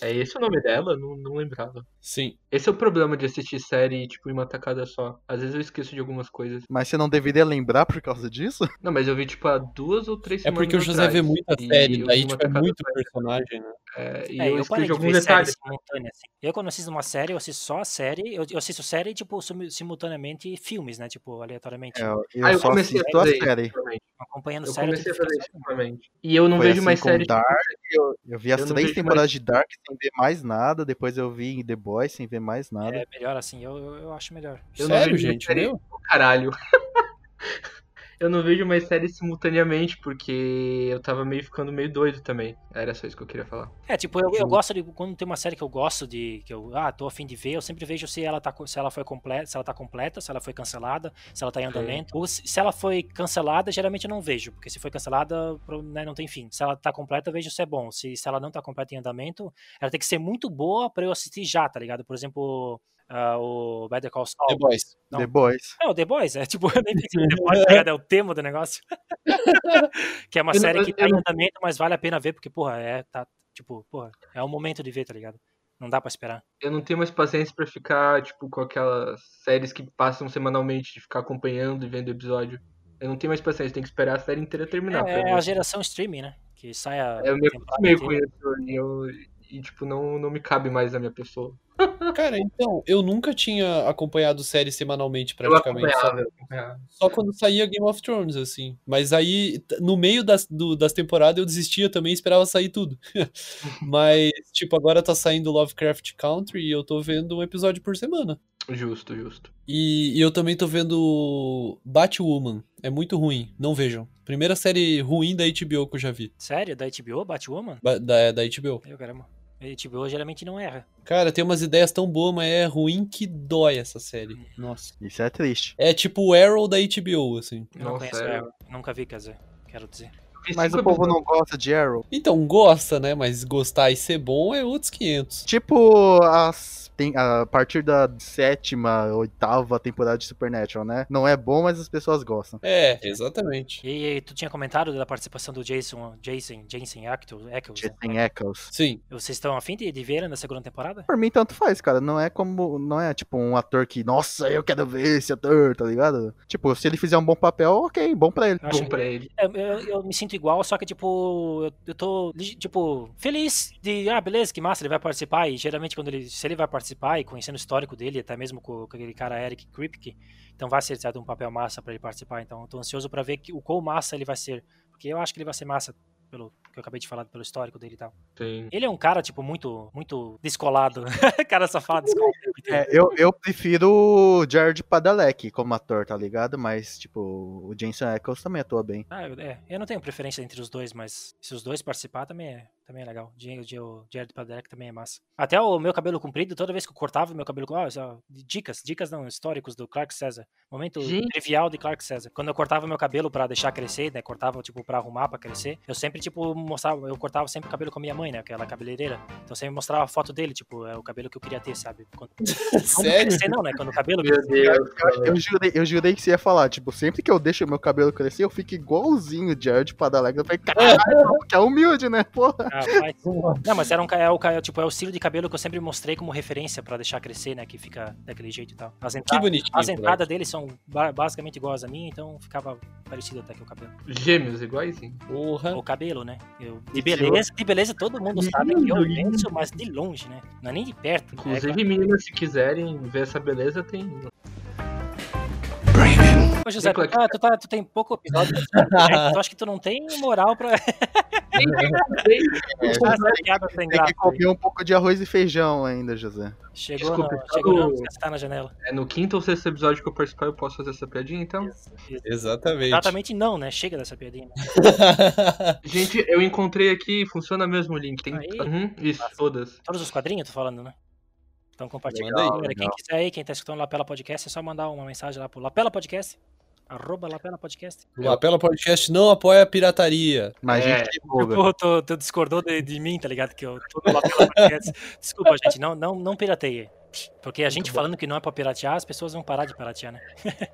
É esse o nome dela? Não, não lembrava.
Sim.
Esse é o problema de assistir série, tipo, em uma tacada só. Às vezes eu esqueço de algumas coisas.
Mas você não deveria lembrar por causa disso?
Não, mas eu vi, tipo, há duas ou três
É
semanas
porque o José
atrás.
vê muita série, daí tipo, é muito personagem, né?
É, e
É,
eu
eu, parei de
alguns
ver
detalhes.
simultânea, assim. Eu, quando assisto uma série, eu assisto só a série. Eu, eu assisto série, tipo, sim- simultaneamente filmes, né? Tipo, aleatoriamente.
É, eu
Ah, eu
só
comecei a
assisto a
fazer
série.
Acompanhando
Eu
série. eu
comecei a fazer ultimamente. E eu não
Foi
vejo
assim
mais série.
Dark, eu, eu vi as três temporadas
mais-
de Dark sem ver mais nada, depois eu vi em The Boys sem ver mais nada.
É melhor assim, eu, eu, eu acho melhor.
Eu não
Sério,
vejo
gente?
série-
Meu?
Caralho. eu não vejo mais séries simultaneamente, porque eu tava meio ficando meio doido também. Era só isso que eu queria falar.
É, tipo, eu, eu gosto de. Quando tem uma série que eu gosto de. que eu, ah, tô afim de ver, eu sempre vejo se ela tá, se ela foi completa, se ela tá completa, se ela foi cancelada, se ela tá em andamento. Ou se, se ela foi cancelada, geralmente eu não vejo, porque se foi cancelada, né, não tem fim. Se ela tá completa, eu vejo se é bom. Se, se ela não tá completa em andamento, ela tem que ser muito boa pra eu assistir já, tá ligado? Por exemplo, ah, o Better Call Saul.
The Boys.
Não.
The Boys.
É, o The Boys, é tipo, eu nem pensei The Boys, tá ligado? É o tema do negócio. que é uma
Eu não-
série que
eu
tá em
não-
andamento, mas vale a pena ver, porque, porra, é, tá, tipo, porra, é o momento de ver, tá ligado? Não dá pra esperar.
Eu não tenho mais paciência pra ficar, tipo, com aquelas séries que passam semanalmente, de ficar acompanhando e vendo episódio. Eu não tenho mais paciência, tem que esperar a série inteira terminar.
É, é a geração streaming, né? Que sai a.
Eu me acostumei com
inteira.
isso e, eu, e tipo, não, não me cabe mais na minha pessoa.
Cara, então, eu nunca tinha acompanhado série semanalmente,
Eu
praticamente. Só,
acompanhava, eu acompanhava.
só quando saía Game of Thrones, assim. Mas aí, no meio das, do- das temporadas, eu desistia também e esperava sair tudo. Mas, tipo, agora tá saindo Lovecraft Country e eu tô vendo um episódio por semana.
Justo, justo.
E, e eu também tô vendo Batwoman. É muito ruim, não vejam. Primeira série ruim da HBO que eu já vi.
Sério? Da HBO, Batwoman?
Ba- Da, da HBO.
Eu, caramba. A HBO geralmente não erra.
Cara, tem umas ideias tão boas, mas é ruim que dói essa série. Nossa.
Isso é triste.
É tipo o Arrow da HBO, assim.
Não
Nossa,
conheço
é.
Arrow. Nunca vi, quer dizer. Quero dizer.
Mas o povo
episódios.
não gosta de Arrow.
Então, gosta, né? Mas gostar e ser bom é outros 500.
Tipo, as, tem, a partir da sétima, oitava temporada de Supernatural, né? Não é bom, mas as pessoas gostam.
É, exatamente.
E, tu tinha comentado da participação do Jason, Jason, Jason Ackles, Ackles né?
Jason Eccles.
Sim.
Vocês estão afim de, de ver na segunda temporada?
Por mim, tanto faz, cara. Não é como. Não é tipo um ator que, nossa, eu quero ver esse ator, tá ligado? Tipo, se ele fizer um bom papel, ok, bom pra ele.
Eu
Bom pra ele.
É, Eu, eu me sinto igual, só que, tipo, eu, tô, tipo, feliz de, ah, beleza, que massa, ele vai participar. E geralmente, quando ele, se ele vai participar e conhecendo o histórico dele, até mesmo com, com aquele cara Eric Kripke, então vai ser dado um papel massa pra ele participar. Então, eu tô ansioso pra ver que, o quão massa ele vai ser. Porque eu acho que ele vai ser massa, pelo que eu acabei de falar, pelo histórico dele e tal.
Sim.
Ele é um cara, tipo, muito, muito descolado. cara só fala descolado.
É, eu, eu prefiro o Jared Padalecki como ator, tá ligado? Mas, tipo, o Jason Eccles também atua bem.
Ah, eu, é, eu não tenho preferência entre os dois, mas se os dois participar também é, também é legal. O, Jared Padalecki também é massa. Até o meu cabelo comprido, toda vez que eu cortava meu cabelo, ó, só- dicas, dicas não, históricos do Clark César. Momento
Gente.
trivial de Clark César. Quando eu cortava meu cabelo pra deixar crescer, né, cortava tipo pra arrumar, pra crescer, eu sempre tipo mostrava, eu cortava sempre o cabelo com a minha mãe, né, aquela cabeleireira. Então eu sempre mostrava a foto dele, tipo, é o cabelo que eu queria ter, sabe? Quando, quando
Sério?
crescer não, né, quando o cabelo
Meu Deus.
Eu, eu jurei, eu jurei que você ia falar, tipo, sempre que eu deixo o meu cabelo crescer, eu fico igualzinho o Jared Padalecki. Eu falei, caralho, que é humilde, né, porra?
Ah. Não, mas era um, é o, ca- tipo, é o estilo de cabelo que eu sempre mostrei como referência pra deixar crescer, né? Que fica daquele jeito e tal. As,
Que
entra...
bonitinho.
As entradas dele são ba- basicamente iguais a mim, então ficava parecido até que o cabelo.
Gêmeos iguaizinho.
Porra.
O cabelo, né? Eu, de beleza, de beleza todo mundo sabe que eu penso, mas de longe, né? Não é nem de perto. né?
Inclusive, meninas, se quiserem ver essa beleza, tem.
Ô, José, tu, tá, tu, tá- tu tem pouco episódio, né? tu acha que tu não tem moral pra piada sem
tem
graça.
que comer um pouco de arroz e feijão ainda, José.
Chegou,
Desculpa,
no,
tá
chegou
no-
tá na janela.
É no quinto ou sexto episódio que eu participar, eu posso fazer essa piadinha, então?
Exatamente.
Exatamente não, né? Chega dessa piadinha.
Gente, eu encontrei aqui, funciona mesmo o link. Tem...
Aí.
Uhum, isso, todas.
Todos os quadrinhos, tô falando, né? Então compartilha. Quem quiser aí, quem tá escutando Lapela Podcast, é só mandar uma mensagem lá pro Lapela Podcast. Arroba Lapela Podcast.
O Lapela Podcast não apoia a pirataria.
Mas
É,
gente que divulga.
Tu, tu discordou de, de mim, tá ligado? Que eu tô no Lapela Podcast. Desculpa, gente, não, não, não pirateie. Porque a gente falando que não é pra piratear, as pessoas vão parar de piratear, né?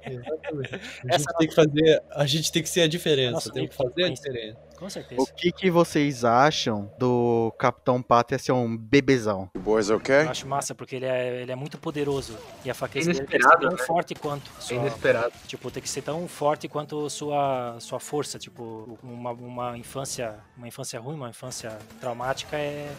Exatamente. A
Essa
gente tem que fazer. A gente tem que ser a diferença.
Nossa,
tem que fazer a diferença.
Com certeza.
O que, que vocês acham do Capitão Pátria ser um bebezão?
You boys
Eu
okay?
acho massa, porque ele é, ele é muito poderoso. E a fraqueza dele tem que ser
Inesperado,
tão
né?
forte quanto.
É
Sua,
inesperado.
Tipo, tem que ser tão forte quanto sua, sua força. Tipo, uma, uma infância uma infância ruim, uma infância traumática é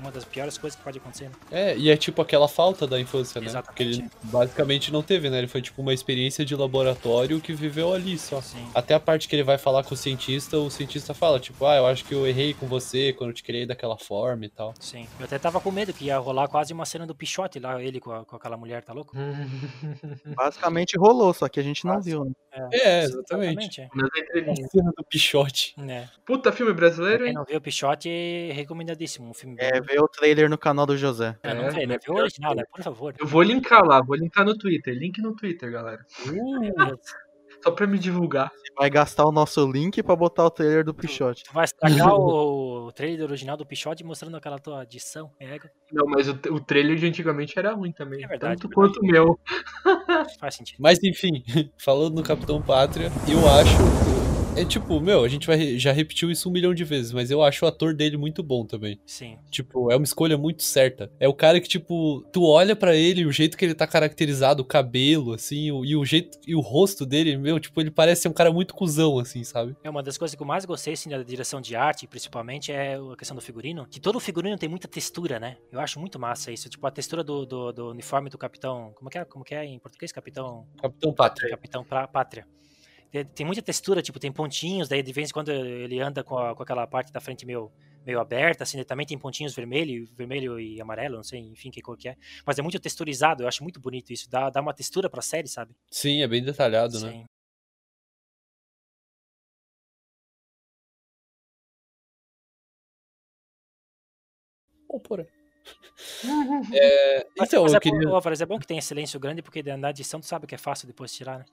uma das piores coisas que pode acontecer. Né?
É, e é tipo aquela falta da infância, né?
Exatamente.
Porque ele basicamente não teve, né? Ele foi tipo uma experiência de laboratório que viveu ali só.
Sim.
Até a parte que ele vai falar com o cientista, o cientista fala, tipo, ah, eu acho que eu errei com você quando eu te criei daquela forma e tal.
Sim. Eu até tava com medo que ia rolar quase uma cena do Pichote lá, ele com, a- com aquela mulher, tá louco?
Basicamente rolou, só que a gente não viu, né?
É, exatamente.
é.
Mas
A
entrelinhas.
cena do Pichote.
É.
Puta filme brasileiro,
Quem
hein?
não viu o Pichote, recomendadíssimo. Um filme.
É, ver o trailer no canal do José.
É, não
É,
vê, né?
é
Vê o original, né? Por favor.
Eu vou linkar lá, vou linkar no Twitter. Link no Twitter, galera.
Uh,
Só pra me divulgar.
Vai gastar o nosso link pra botar o trailer do Pichote.
tu vai estragar o, o trailer original do Pichote mostrando aquela tua adição. É,
Não, mas o, o trailer de antigamente era ruim também.
É verdade,
tanto
verdade.
quanto o meu.
faz sentido.
Mas enfim, falando no Capitão Pátria, eu acho. É tipo, meu, a gente vai, já repetiu isso um milhão de vezes, mas eu acho o ator dele muito bom também.
Sim.
Tipo, é uma escolha muito certa. É o cara que, tipo, tu olha pra ele, o jeito que ele tá caracterizado, o cabelo, assim, o- e o jeito e o rosto dele, meu, tipo, ele parece ser um cara muito cuzão, assim, sabe?
É uma das coisas que eu mais gostei, assim, da direção de arte, principalmente, é a questão do figurino. Que todo figurino tem muita textura, né? Eu acho muito massa isso. Tipo, a textura do, do, do uniforme do capitão. Como que é, como que é em português? Capitão.
Capitão Pátria.
Capitão pra, Pátria. Tem, tem muita textura, tipo, tem pontinhos, daí de vez em quando ele anda com, a- com aquela parte da frente meio, meio aberta, assim, também tem pontinhos vermelho, vermelho e amarelo, não sei, enfim, que cor que é. Mas é muito texturizado, eu acho muito bonito isso. Dá, dá uma textura pra série, sabe?
Sim, é bem detalhado, né?
Sim.
Ô, porra. É,
Mas,
então,
mas é,
queria.
bom, Álvares, é bom que tenha silêncio grande, porque na edição tu sabe que é fácil depois tirar, né?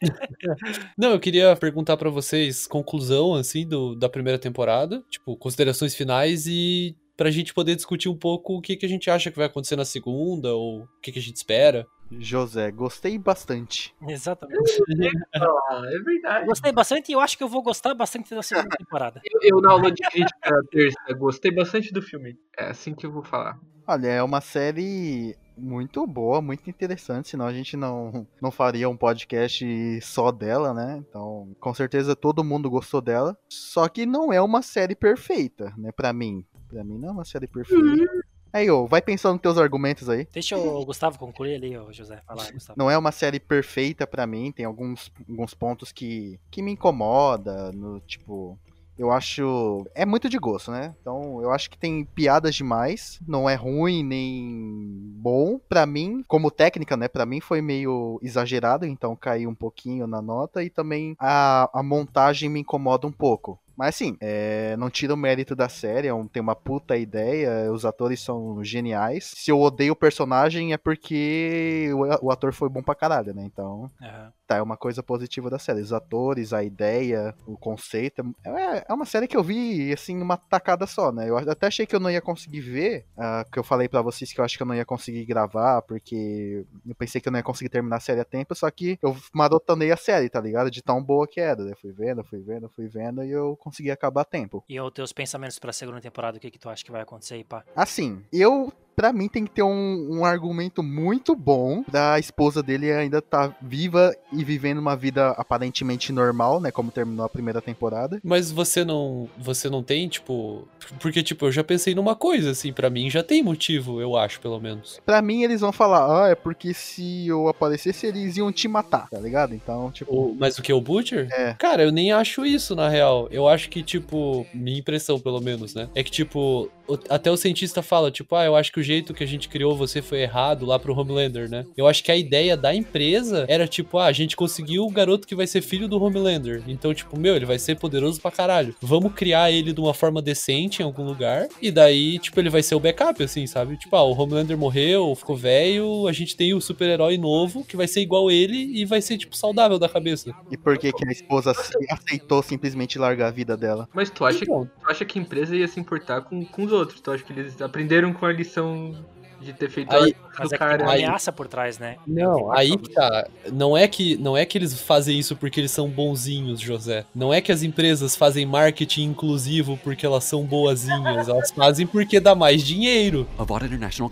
Não, eu queria perguntar pra vocês conclusão, assim, do, da primeira temporada, tipo, considerações finais e pra gente poder discutir um pouco o que, que a gente acha que vai acontecer na segunda, ou o que, que a gente espera.
José, gostei bastante.
Exatamente.
É verdade.
Gostei bastante e eu acho que eu vou gostar bastante da segunda temporada.
Eu, eu, na aula de crítica terça, gostei bastante do filme. É assim que eu vou falar.
Olha, é uma série muito boa, muito interessante, senão a gente não, não faria um podcast só dela, né? Então, com certeza todo mundo gostou dela. Só que não é uma série perfeita, né? Pra mim. Pra mim não é uma série perfeita. Aí, ô, vai pensando nos teus argumentos aí.
Deixa o Gustavo concluir ali, ô José. Lá, Gustavo.
Não é uma série perfeita pra mim, tem alguns, alguns pontos que, que me incomoda, no tipo, eu acho é muito de gosto, né? Então, eu acho que tem piadas demais, não é ruim nem bom Pra mim, como técnica, né, Pra mim foi meio exagerado, então caiu um pouquinho na nota e também a, a montagem me incomoda um pouco. Mas assim, é, não tira o mérito da série, é um- tem uma puta ideia, os atores são geniais. Se eu odeio o personagem é porque o, o ator foi bom pra caralho, né? Então,
Aham.
tá, é uma coisa positiva da série. Os atores, a ideia, o conceito. É, é uma série que eu vi, assim, uma tacada só, né? Eu até achei que eu não ia conseguir ver, ah, que eu falei pra vocês que eu acho que eu não ia conseguir gravar, porque eu pensei que eu não ia conseguir terminar a série a tempo, só que eu marotonei a série, tá ligado? De tão boa que era. Eu fui vendo, fui vendo, fui vendo e eu consegui acabar a tempo.
E os teus pensamentos pra segunda temporada, o que, que tu acha que vai acontecer aí, pá?
Assim, eu. Pra mim tem que ter um, um argumento muito bom da esposa dele ainda tá viva e vivendo uma vida aparentemente normal, né? Como terminou a primeira temporada.
Mas você não, você não tem, tipo, porque tipo, eu já pensei numa coisa assim, pra mim já tem motivo, eu acho, pelo menos.
Pra mim eles vão falar, ah, é porque se eu aparecesse eles iam te matar, tá ligado? Então, tipo.
O- mas o que o Butcher?
É.
Cara, eu nem acho isso na real. Eu acho que tipo, minha impressão pelo menos, né? É que tipo, até o cientista fala, tipo, ah, eu acho que o jeito que a gente criou você foi errado lá pro Homelander, né? Eu acho que a ideia da empresa era tipo, ah, a gente conseguiu o garoto que vai ser filho do Homelander. Então, tipo, meu, ele vai ser poderoso pra caralho. Vamos criar ele de uma forma decente em algum lugar. E daí, tipo, ele vai ser o backup, assim, sabe? Tipo, ah, o Homelander morreu, ficou velho, a gente tem o super-herói novo que vai ser igual ele e vai ser, tipo, saudável da cabeça.
E por que, que a esposa se- aceitou simplesmente largar a vida dela?
Mas tu acha,
Então.
tu acha que a empresa ia se importar com, com os outros? Tu acha que eles aprenderam com a lição Então, de ter feito
Aí-
a
Mas
do
é
cara?
uma ameaça por trás, né?
Não, aí que tá. Não é que, não é que eles fazem isso porque eles são bonzinhos, José. Não é que as empresas fazem marketing inclusivo porque elas são boazinhas. Elas fazem porque dá mais dinheiro.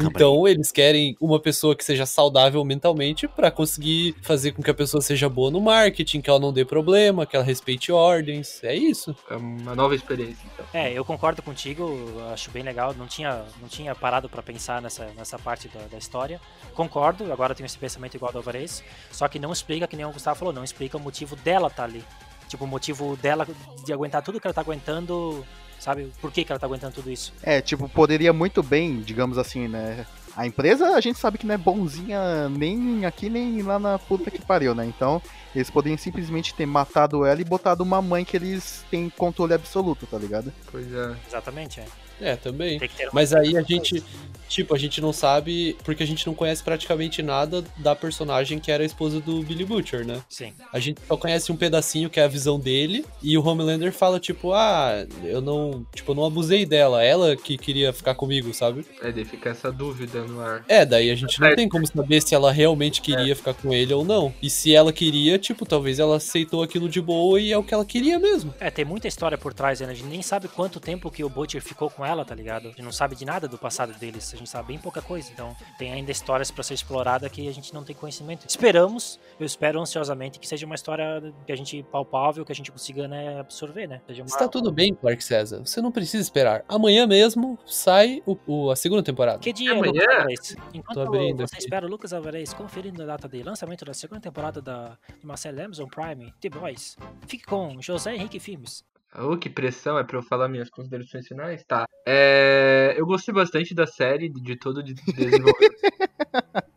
Então eles querem uma pessoa que seja saudável mentalmente pra conseguir fazer com que a pessoa seja boa no marketing, que ela não dê problema, que ela respeite ordens. É isso.
É uma nova experiência, então.
É, eu concordo contigo, acho bem legal. Não tinha, não tinha parado pra pensar nessa, nessa parte da, da história. Concordo, agora eu tenho esse pensamento igual do Alvarez. Só que não explica, que nem o Gustavo falou, não explica o motivo dela tá ali. Tipo, o motivo dela de aguentar tudo que ela tá aguentando, sabe? Por que, que ela tá aguentando tudo isso?
É, tipo, poderia muito bem, digamos assim, né? A empresa a gente sabe que não é bonzinha nem aqui nem lá na puta que pariu, né? Então, eles poderiam simplesmente ter matado ela e botado uma mãe que eles têm controle absoluto, tá ligado?
Pois é.
Exatamente, é.
É, também.
Uma-
Mas aí a gente. Tipo, a gente não sabe, porque a gente não conhece praticamente nada da personagem que era a esposa do Billy Butcher, né?
Sim.
A gente só conhece um pedacinho que é a visão dele, e o Homelander fala, tipo, ah, eu não, tipo, eu não abusei dela, ela que queria ficar comigo, sabe?
É, daí fica essa dúvida no ar.
É, daí a gente não tem como saber se ela realmente queria ficar com ele ou não. E se ela queria, tipo, talvez ela aceitou aquilo de boa e é o que ela queria mesmo.
É, tem muita história por trás, né? A gente nem sabe quanto tempo que o Butcher ficou com ela, tá ligado? A gente não sabe de nada do passado deles, a gente sabe bem pouca coisa. Então, tem ainda histórias pra ser explorada que a gente não tem conhecimento. Esperamos, eu espero ansiosamente que seja uma história que a gente palpável, que a gente consiga, né, absorver, né? Seja uma...
Está tudo bem, Clark César. Você não precisa esperar. Amanhã mesmo sai o, o- a segunda temporada.
Que dia,
Amanhã?
Lucas Alvarez? Enquanto
abrindo
você
aqui.
espera o Lucas Alvarez conferindo a data de lançamento da segunda temporada da, de uma série da Amazon Prime, The Boys, fique com José Henrique Filmes.
Oh, que pressão, é pra eu falar minhas considerações finais? Tá. É, eu gostei bastante da série, de, de todo de desenvolvimento.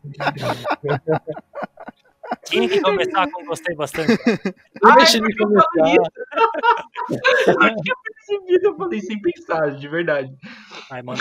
Tinha que começar com gostei bastante.
Deixa ele começar.
eu tinha percebido, eu falei sem pensar, de verdade.
Ai, mano.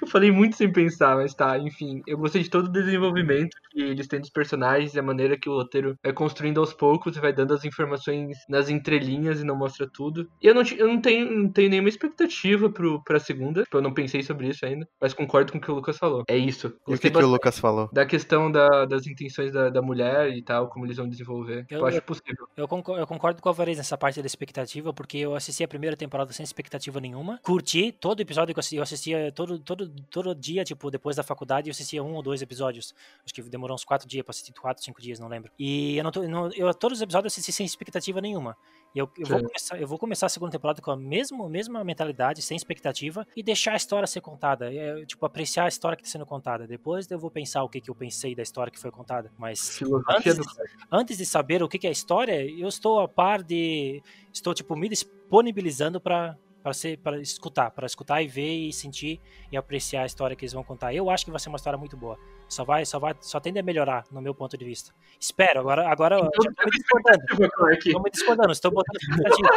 Eu falei muito sem pensar, mas tá, enfim. Eu gostei de todo o desenvolvimento que eles têm dos personagens e a maneira que o roteiro vai construindo aos poucos e vai dando as informações nas entrelinhas e não mostra tudo. E eu não, eu não, tenho, não tenho nenhuma expectativa pro, pra segunda, tipo, eu não pensei sobre isso ainda, mas concordo com o que o Lucas falou. É isso.
E o que, que o Lucas falou?
da questão da- das intenções da, da mulher e tal, como eles vão desenvolver. Eu,
Eu-
acho possível.
Eu concordo, eu concordo com o Alvarez nessa parte da expectativa, porque eu assisti a primeira temporada sem expectativa nenhuma. Curti todo episódio que eu assistia todo, todo, todo dia, tipo, depois da faculdade, eu assistia um ou dois episódios. Acho que demorou uns quatro dias pra assistir, quatro, cinco dias, não lembro. E eu não tô, não- eu, todos os episódios eu assisti sem expectativa nenhuma. E eu, eu, vou começar, eu vou começar a segunda temporada com a mesma, mesma mentalidade, sem expectativa, e deixar a história ser contada. É, tipo, apreciar a história que está sendo contada. Depois eu vou pensar o que, que eu pensei da história que foi contada. Mas antes de, antes de saber o que que é a história, eu estou a par de. Estou, tipo, me disponibilizando para para ser para escutar, para escutar e ver e sentir e apreciar a história que eles vão contar. Eu acho que vai ser uma história muito boa. Só vai, só vai, só tende a melhorar no meu ponto de vista. Espero. Agora, agora eu já tô me discordando. Me discordando, estou botando expectativa.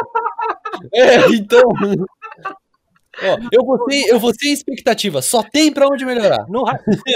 É, então. Ó, eu vou ter, eu vou ter expectativa, só tem pra onde melhorar.
No,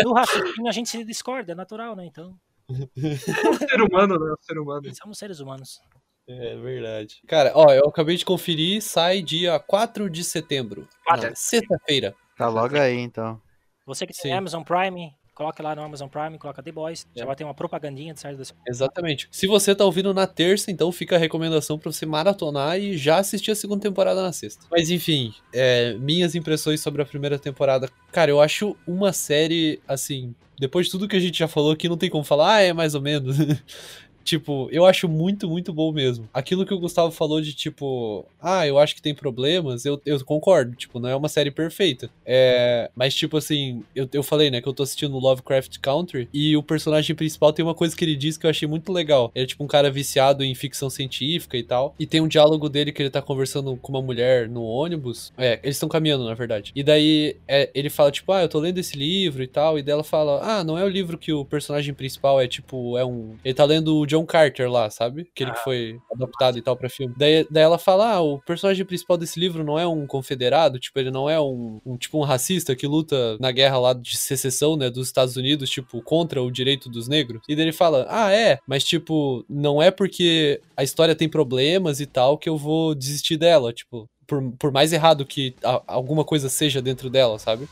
no raciocínio a gente se discorda, é natural, né? Então,
ser humano, né? O ser humano.
somos seres humanos.
É verdade. Cara, ó, eu acabei de conferir, sai dia 4 de setembro. Sexta-feira.
Tá logo aí, então.
Você que tem
Sim.
Amazon Prime, coloca lá no Amazon Prime, coloca The Boys, já
É.
vai ter uma propagandinha de série da
Exatamente. Se você tá ouvindo na terça, então fica a recomendação pra você maratonar e já assistir a segunda temporada na sexta. Mas enfim, é, minhas impressões sobre a primeira temporada. Cara, eu acho uma série, assim, depois de tudo que a gente já falou aqui, não tem como falar, ah, é mais ou menos. Tipo, eu acho muito, muito bom mesmo. Aquilo que o Gustavo falou de tipo, ah, eu acho que tem problemas, eu, eu concordo. Tipo, não é uma série perfeita. É, mas, tipo assim, eu, eu falei, né, que eu tô assistindo Lovecraft Country e o personagem principal tem uma coisa que ele diz que eu achei muito legal. Ele é tipo um cara viciado em ficção científica e tal. E tem um diálogo dele que ele tá conversando com uma mulher no ônibus. É, eles estão caminhando, na verdade. E daí é, ele fala, tipo, ah, eu tô lendo esse livro e tal. E dela fala, ah, não é o livro que o personagem principal é tipo, é um. Ele tá lendo o John Carter lá, sabe? Aquele que foi adaptado e tal pra filme. Daí, daí ela fala, ah, o personagem principal desse livro não é um confederado, tipo, ele não é um, um tipo um racista que luta na guerra lá de secessão, né, dos Estados Unidos, tipo, contra o direito dos negros. E daí ele fala, ah, é, mas tipo, não é porque a história tem problemas e tal que eu vou desistir dela, tipo, por, por mais errado que a- alguma coisa seja dentro dela, sabe?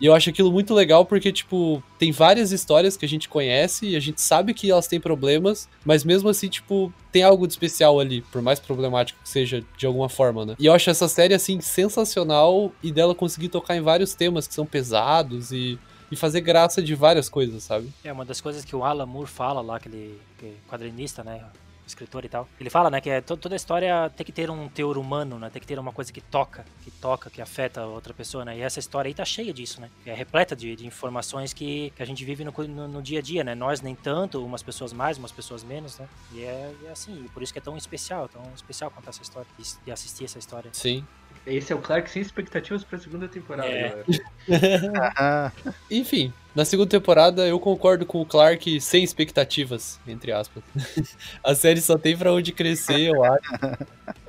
E eu acho aquilo muito legal porque, tipo, tem várias histórias que a gente conhece e a gente sabe que elas têm problemas, mas mesmo assim, tipo, tem algo de especial ali, por mais problemático que seja de alguma forma, né? E eu acho essa série, assim, sensacional e dela conseguir tocar em vários temas que são pesados e, e fazer graça de várias coisas, sabe?
É uma das coisas que o Alan Moore fala lá, aquele que- quadrinista, né? Escritor e tal. Ele fala, né, que é, to- toda história tem que ter um teor humano, né? Tem que ter uma coisa que toca, que toca, que afeta outra pessoa, né? E essa história aí tá cheia disso, né? É repleta de, de informações que, que a gente vive no, no, no dia a dia, né? Nós nem tanto, umas pessoas mais, umas pessoas menos, né? E é, é assim, por isso que é tão especial, tão especial contar essa história e assistir essa história.
Sim.
Esse é o Clark sem expectativas pra segunda temporada,
É.
galera.
Enfim, na segunda temporada eu concordo com o Clark sem expectativas, entre aspas. A série só tem pra onde crescer, eu acho.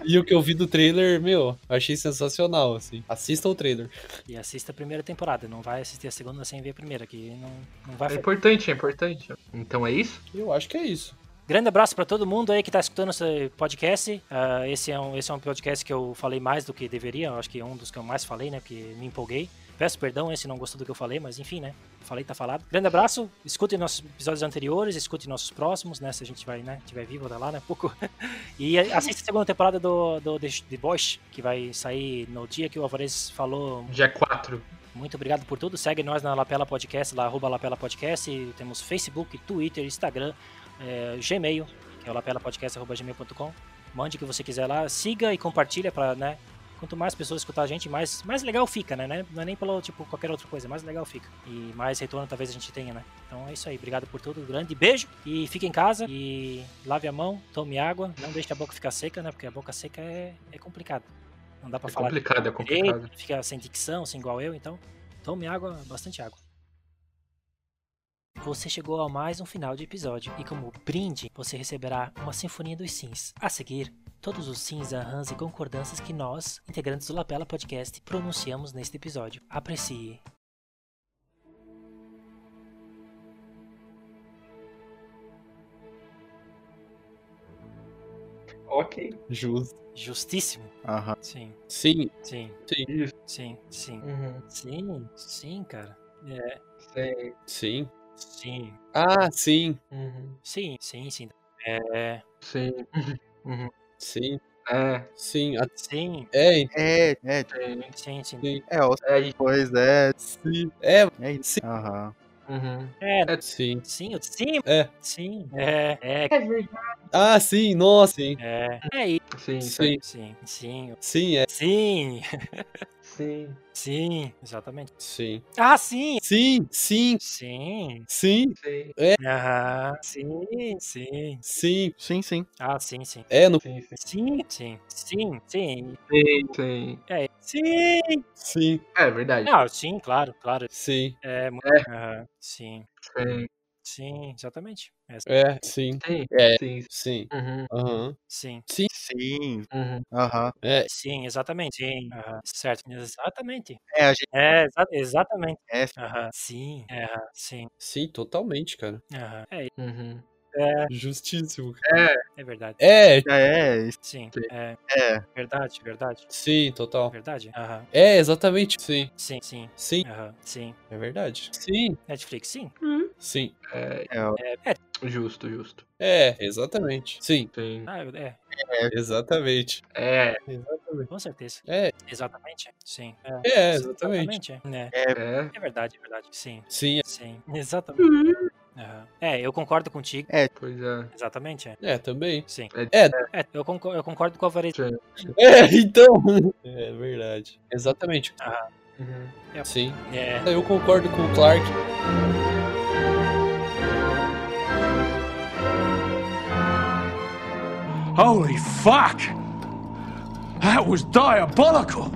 E o que eu vi do trailer, meu, achei sensacional, assim. Assista o trailer.
E assista a primeira temporada. Não vai assistir a segunda sem ver a primeira, que não, não vai
É
fazer.
importante, é importante. Então é isso?
Eu acho que é isso.
Grande abraço pra todo mundo aí que tá escutando esse podcast. Ah, esse, é um, esse é um podcast que eu falei mais do que deveria. Eu acho que é um dos que eu mais falei, né? Porque me empolguei. Peço perdão aí se não gostou do que eu falei, mas enfim, né? Falei, tá falado. Grande abraço. Escute nossos episódios anteriores, escute nossos próximos, né? Se a gente vai, né? Tiver vivo até lá, né? Pouco. E assista a segunda temporada do, do The, The Boys, que vai sair no dia que o Alvarez falou
Dia 4.
muito obrigado por tudo. Segue nós na Lapela Podcast, lá, arroba Lapela Podcast. Temos Facebook, Twitter, Instagram, é, Gmail, que é o lapelapodcast.gmail.com. Mande o que você quiser lá, siga e compartilha para, né? Quanto mais pessoas escutar a gente, mais, mais legal fica, né? né? Não é nem pelo, tipo, qualquer outra coisa, mais legal fica. E mais retorno talvez a gente tenha, né? Então é isso aí, obrigado por tudo, grande beijo. E fique em casa e lave a mão, tome água, não deixe a boca ficar seca, né? Porque a boca seca é, é complicado. Não dá pra
É
falar
complicado, é complicado.
fica sem dicção, assim, igual eu, então tome água, bastante água. Você chegou a mais um final de episódio e como brinde você receberá uma sinfonia dos sims. A seguir, todos os sims, arrans e concordâncias que nós, integrantes do Lapela Podcast, pronunciamos neste episódio. Aprecie.
Ok.
Justo.
Justíssimo.
aham.
Sim,
Sim,
sim,
sim,
Isso.
sim, sim.
Uhum.
Sim, sim, cara. É,
Sim.
sim.
Sim,
Ah, sim,
Uhum.
sim, sim, sim. É,
Sim. Uhum.
sim,
É.
sim. A-
sim,
É,
É, é,
Sim.
sim, sim.
sim,
é,
É
é,
sim. É,
é isso.
Sim.
Aham.
Uhum.
É,
sim.
sim, sim,
É.
sim. É, é,
Ah, sim, nossa, sim.
é. É isso.
Sim.
Sim,
Sim, sim,
sim, é.
sim,
Sim.
sim, exatamente.
Sim.
Ah, sim,
Sim, sim,
sim,
sim,
Sim.
aham, sim, sim.
sim.
Sim, sim.
Ah, sim, sim.
É, no.
Sim. Sim.
Sim, sim, sim, sim.
Sim.
É, sim.
Sim,
É verdade.
Ah, sim, claro, claro.
sim.
É, muito. aham, sim,
Sim.
Sim, exatamente. É,
É, sim.
Sim.
É.
Sim.
Sim.
Uhum.
Aham.
sim,
Sim.
Uhum.
Aham.
É,
sim, exatamente. Sim, aham, certo, exatamente.
É, a gente
É, exa- exatamente.
é.
Aham, sim, aham, sim,
sim, totalmente, cara.
aham. É,
Uhum.
Justíssimo.
é verdade.
É,
É, é,
Sim,
Sim.
é
é.
verdade, verdade,
sim, total.
verdade. Aham,
É, exatamente. Sim,
sim, sim,
sim,
aham, sim.
é verdade. Sim,
Netflix, sim.
sim.
É.
É,
Justo, justo.
É, exatamente. Sim,
Sim.
Ah, é,
exatamente.
É.
Exatamente.
com certeza.
É,
Exatamente, sim. É,
é, exatamente.
exatamente. É,
É.
é verdade, é verdade. Sim,
Sim,
sim, exatamente. Aham. É, eu concordo contigo.
Pois é.
Exatamente, é.
é, também.
Sim.
É,
É, eu concordo, eu concordo com a Alvarez.
Sim.
é, então. É verdade. Exatamente.
Uhum.
Sim.
É,
Eu concordo com o Clark.
Holy fuck! That was diabolical!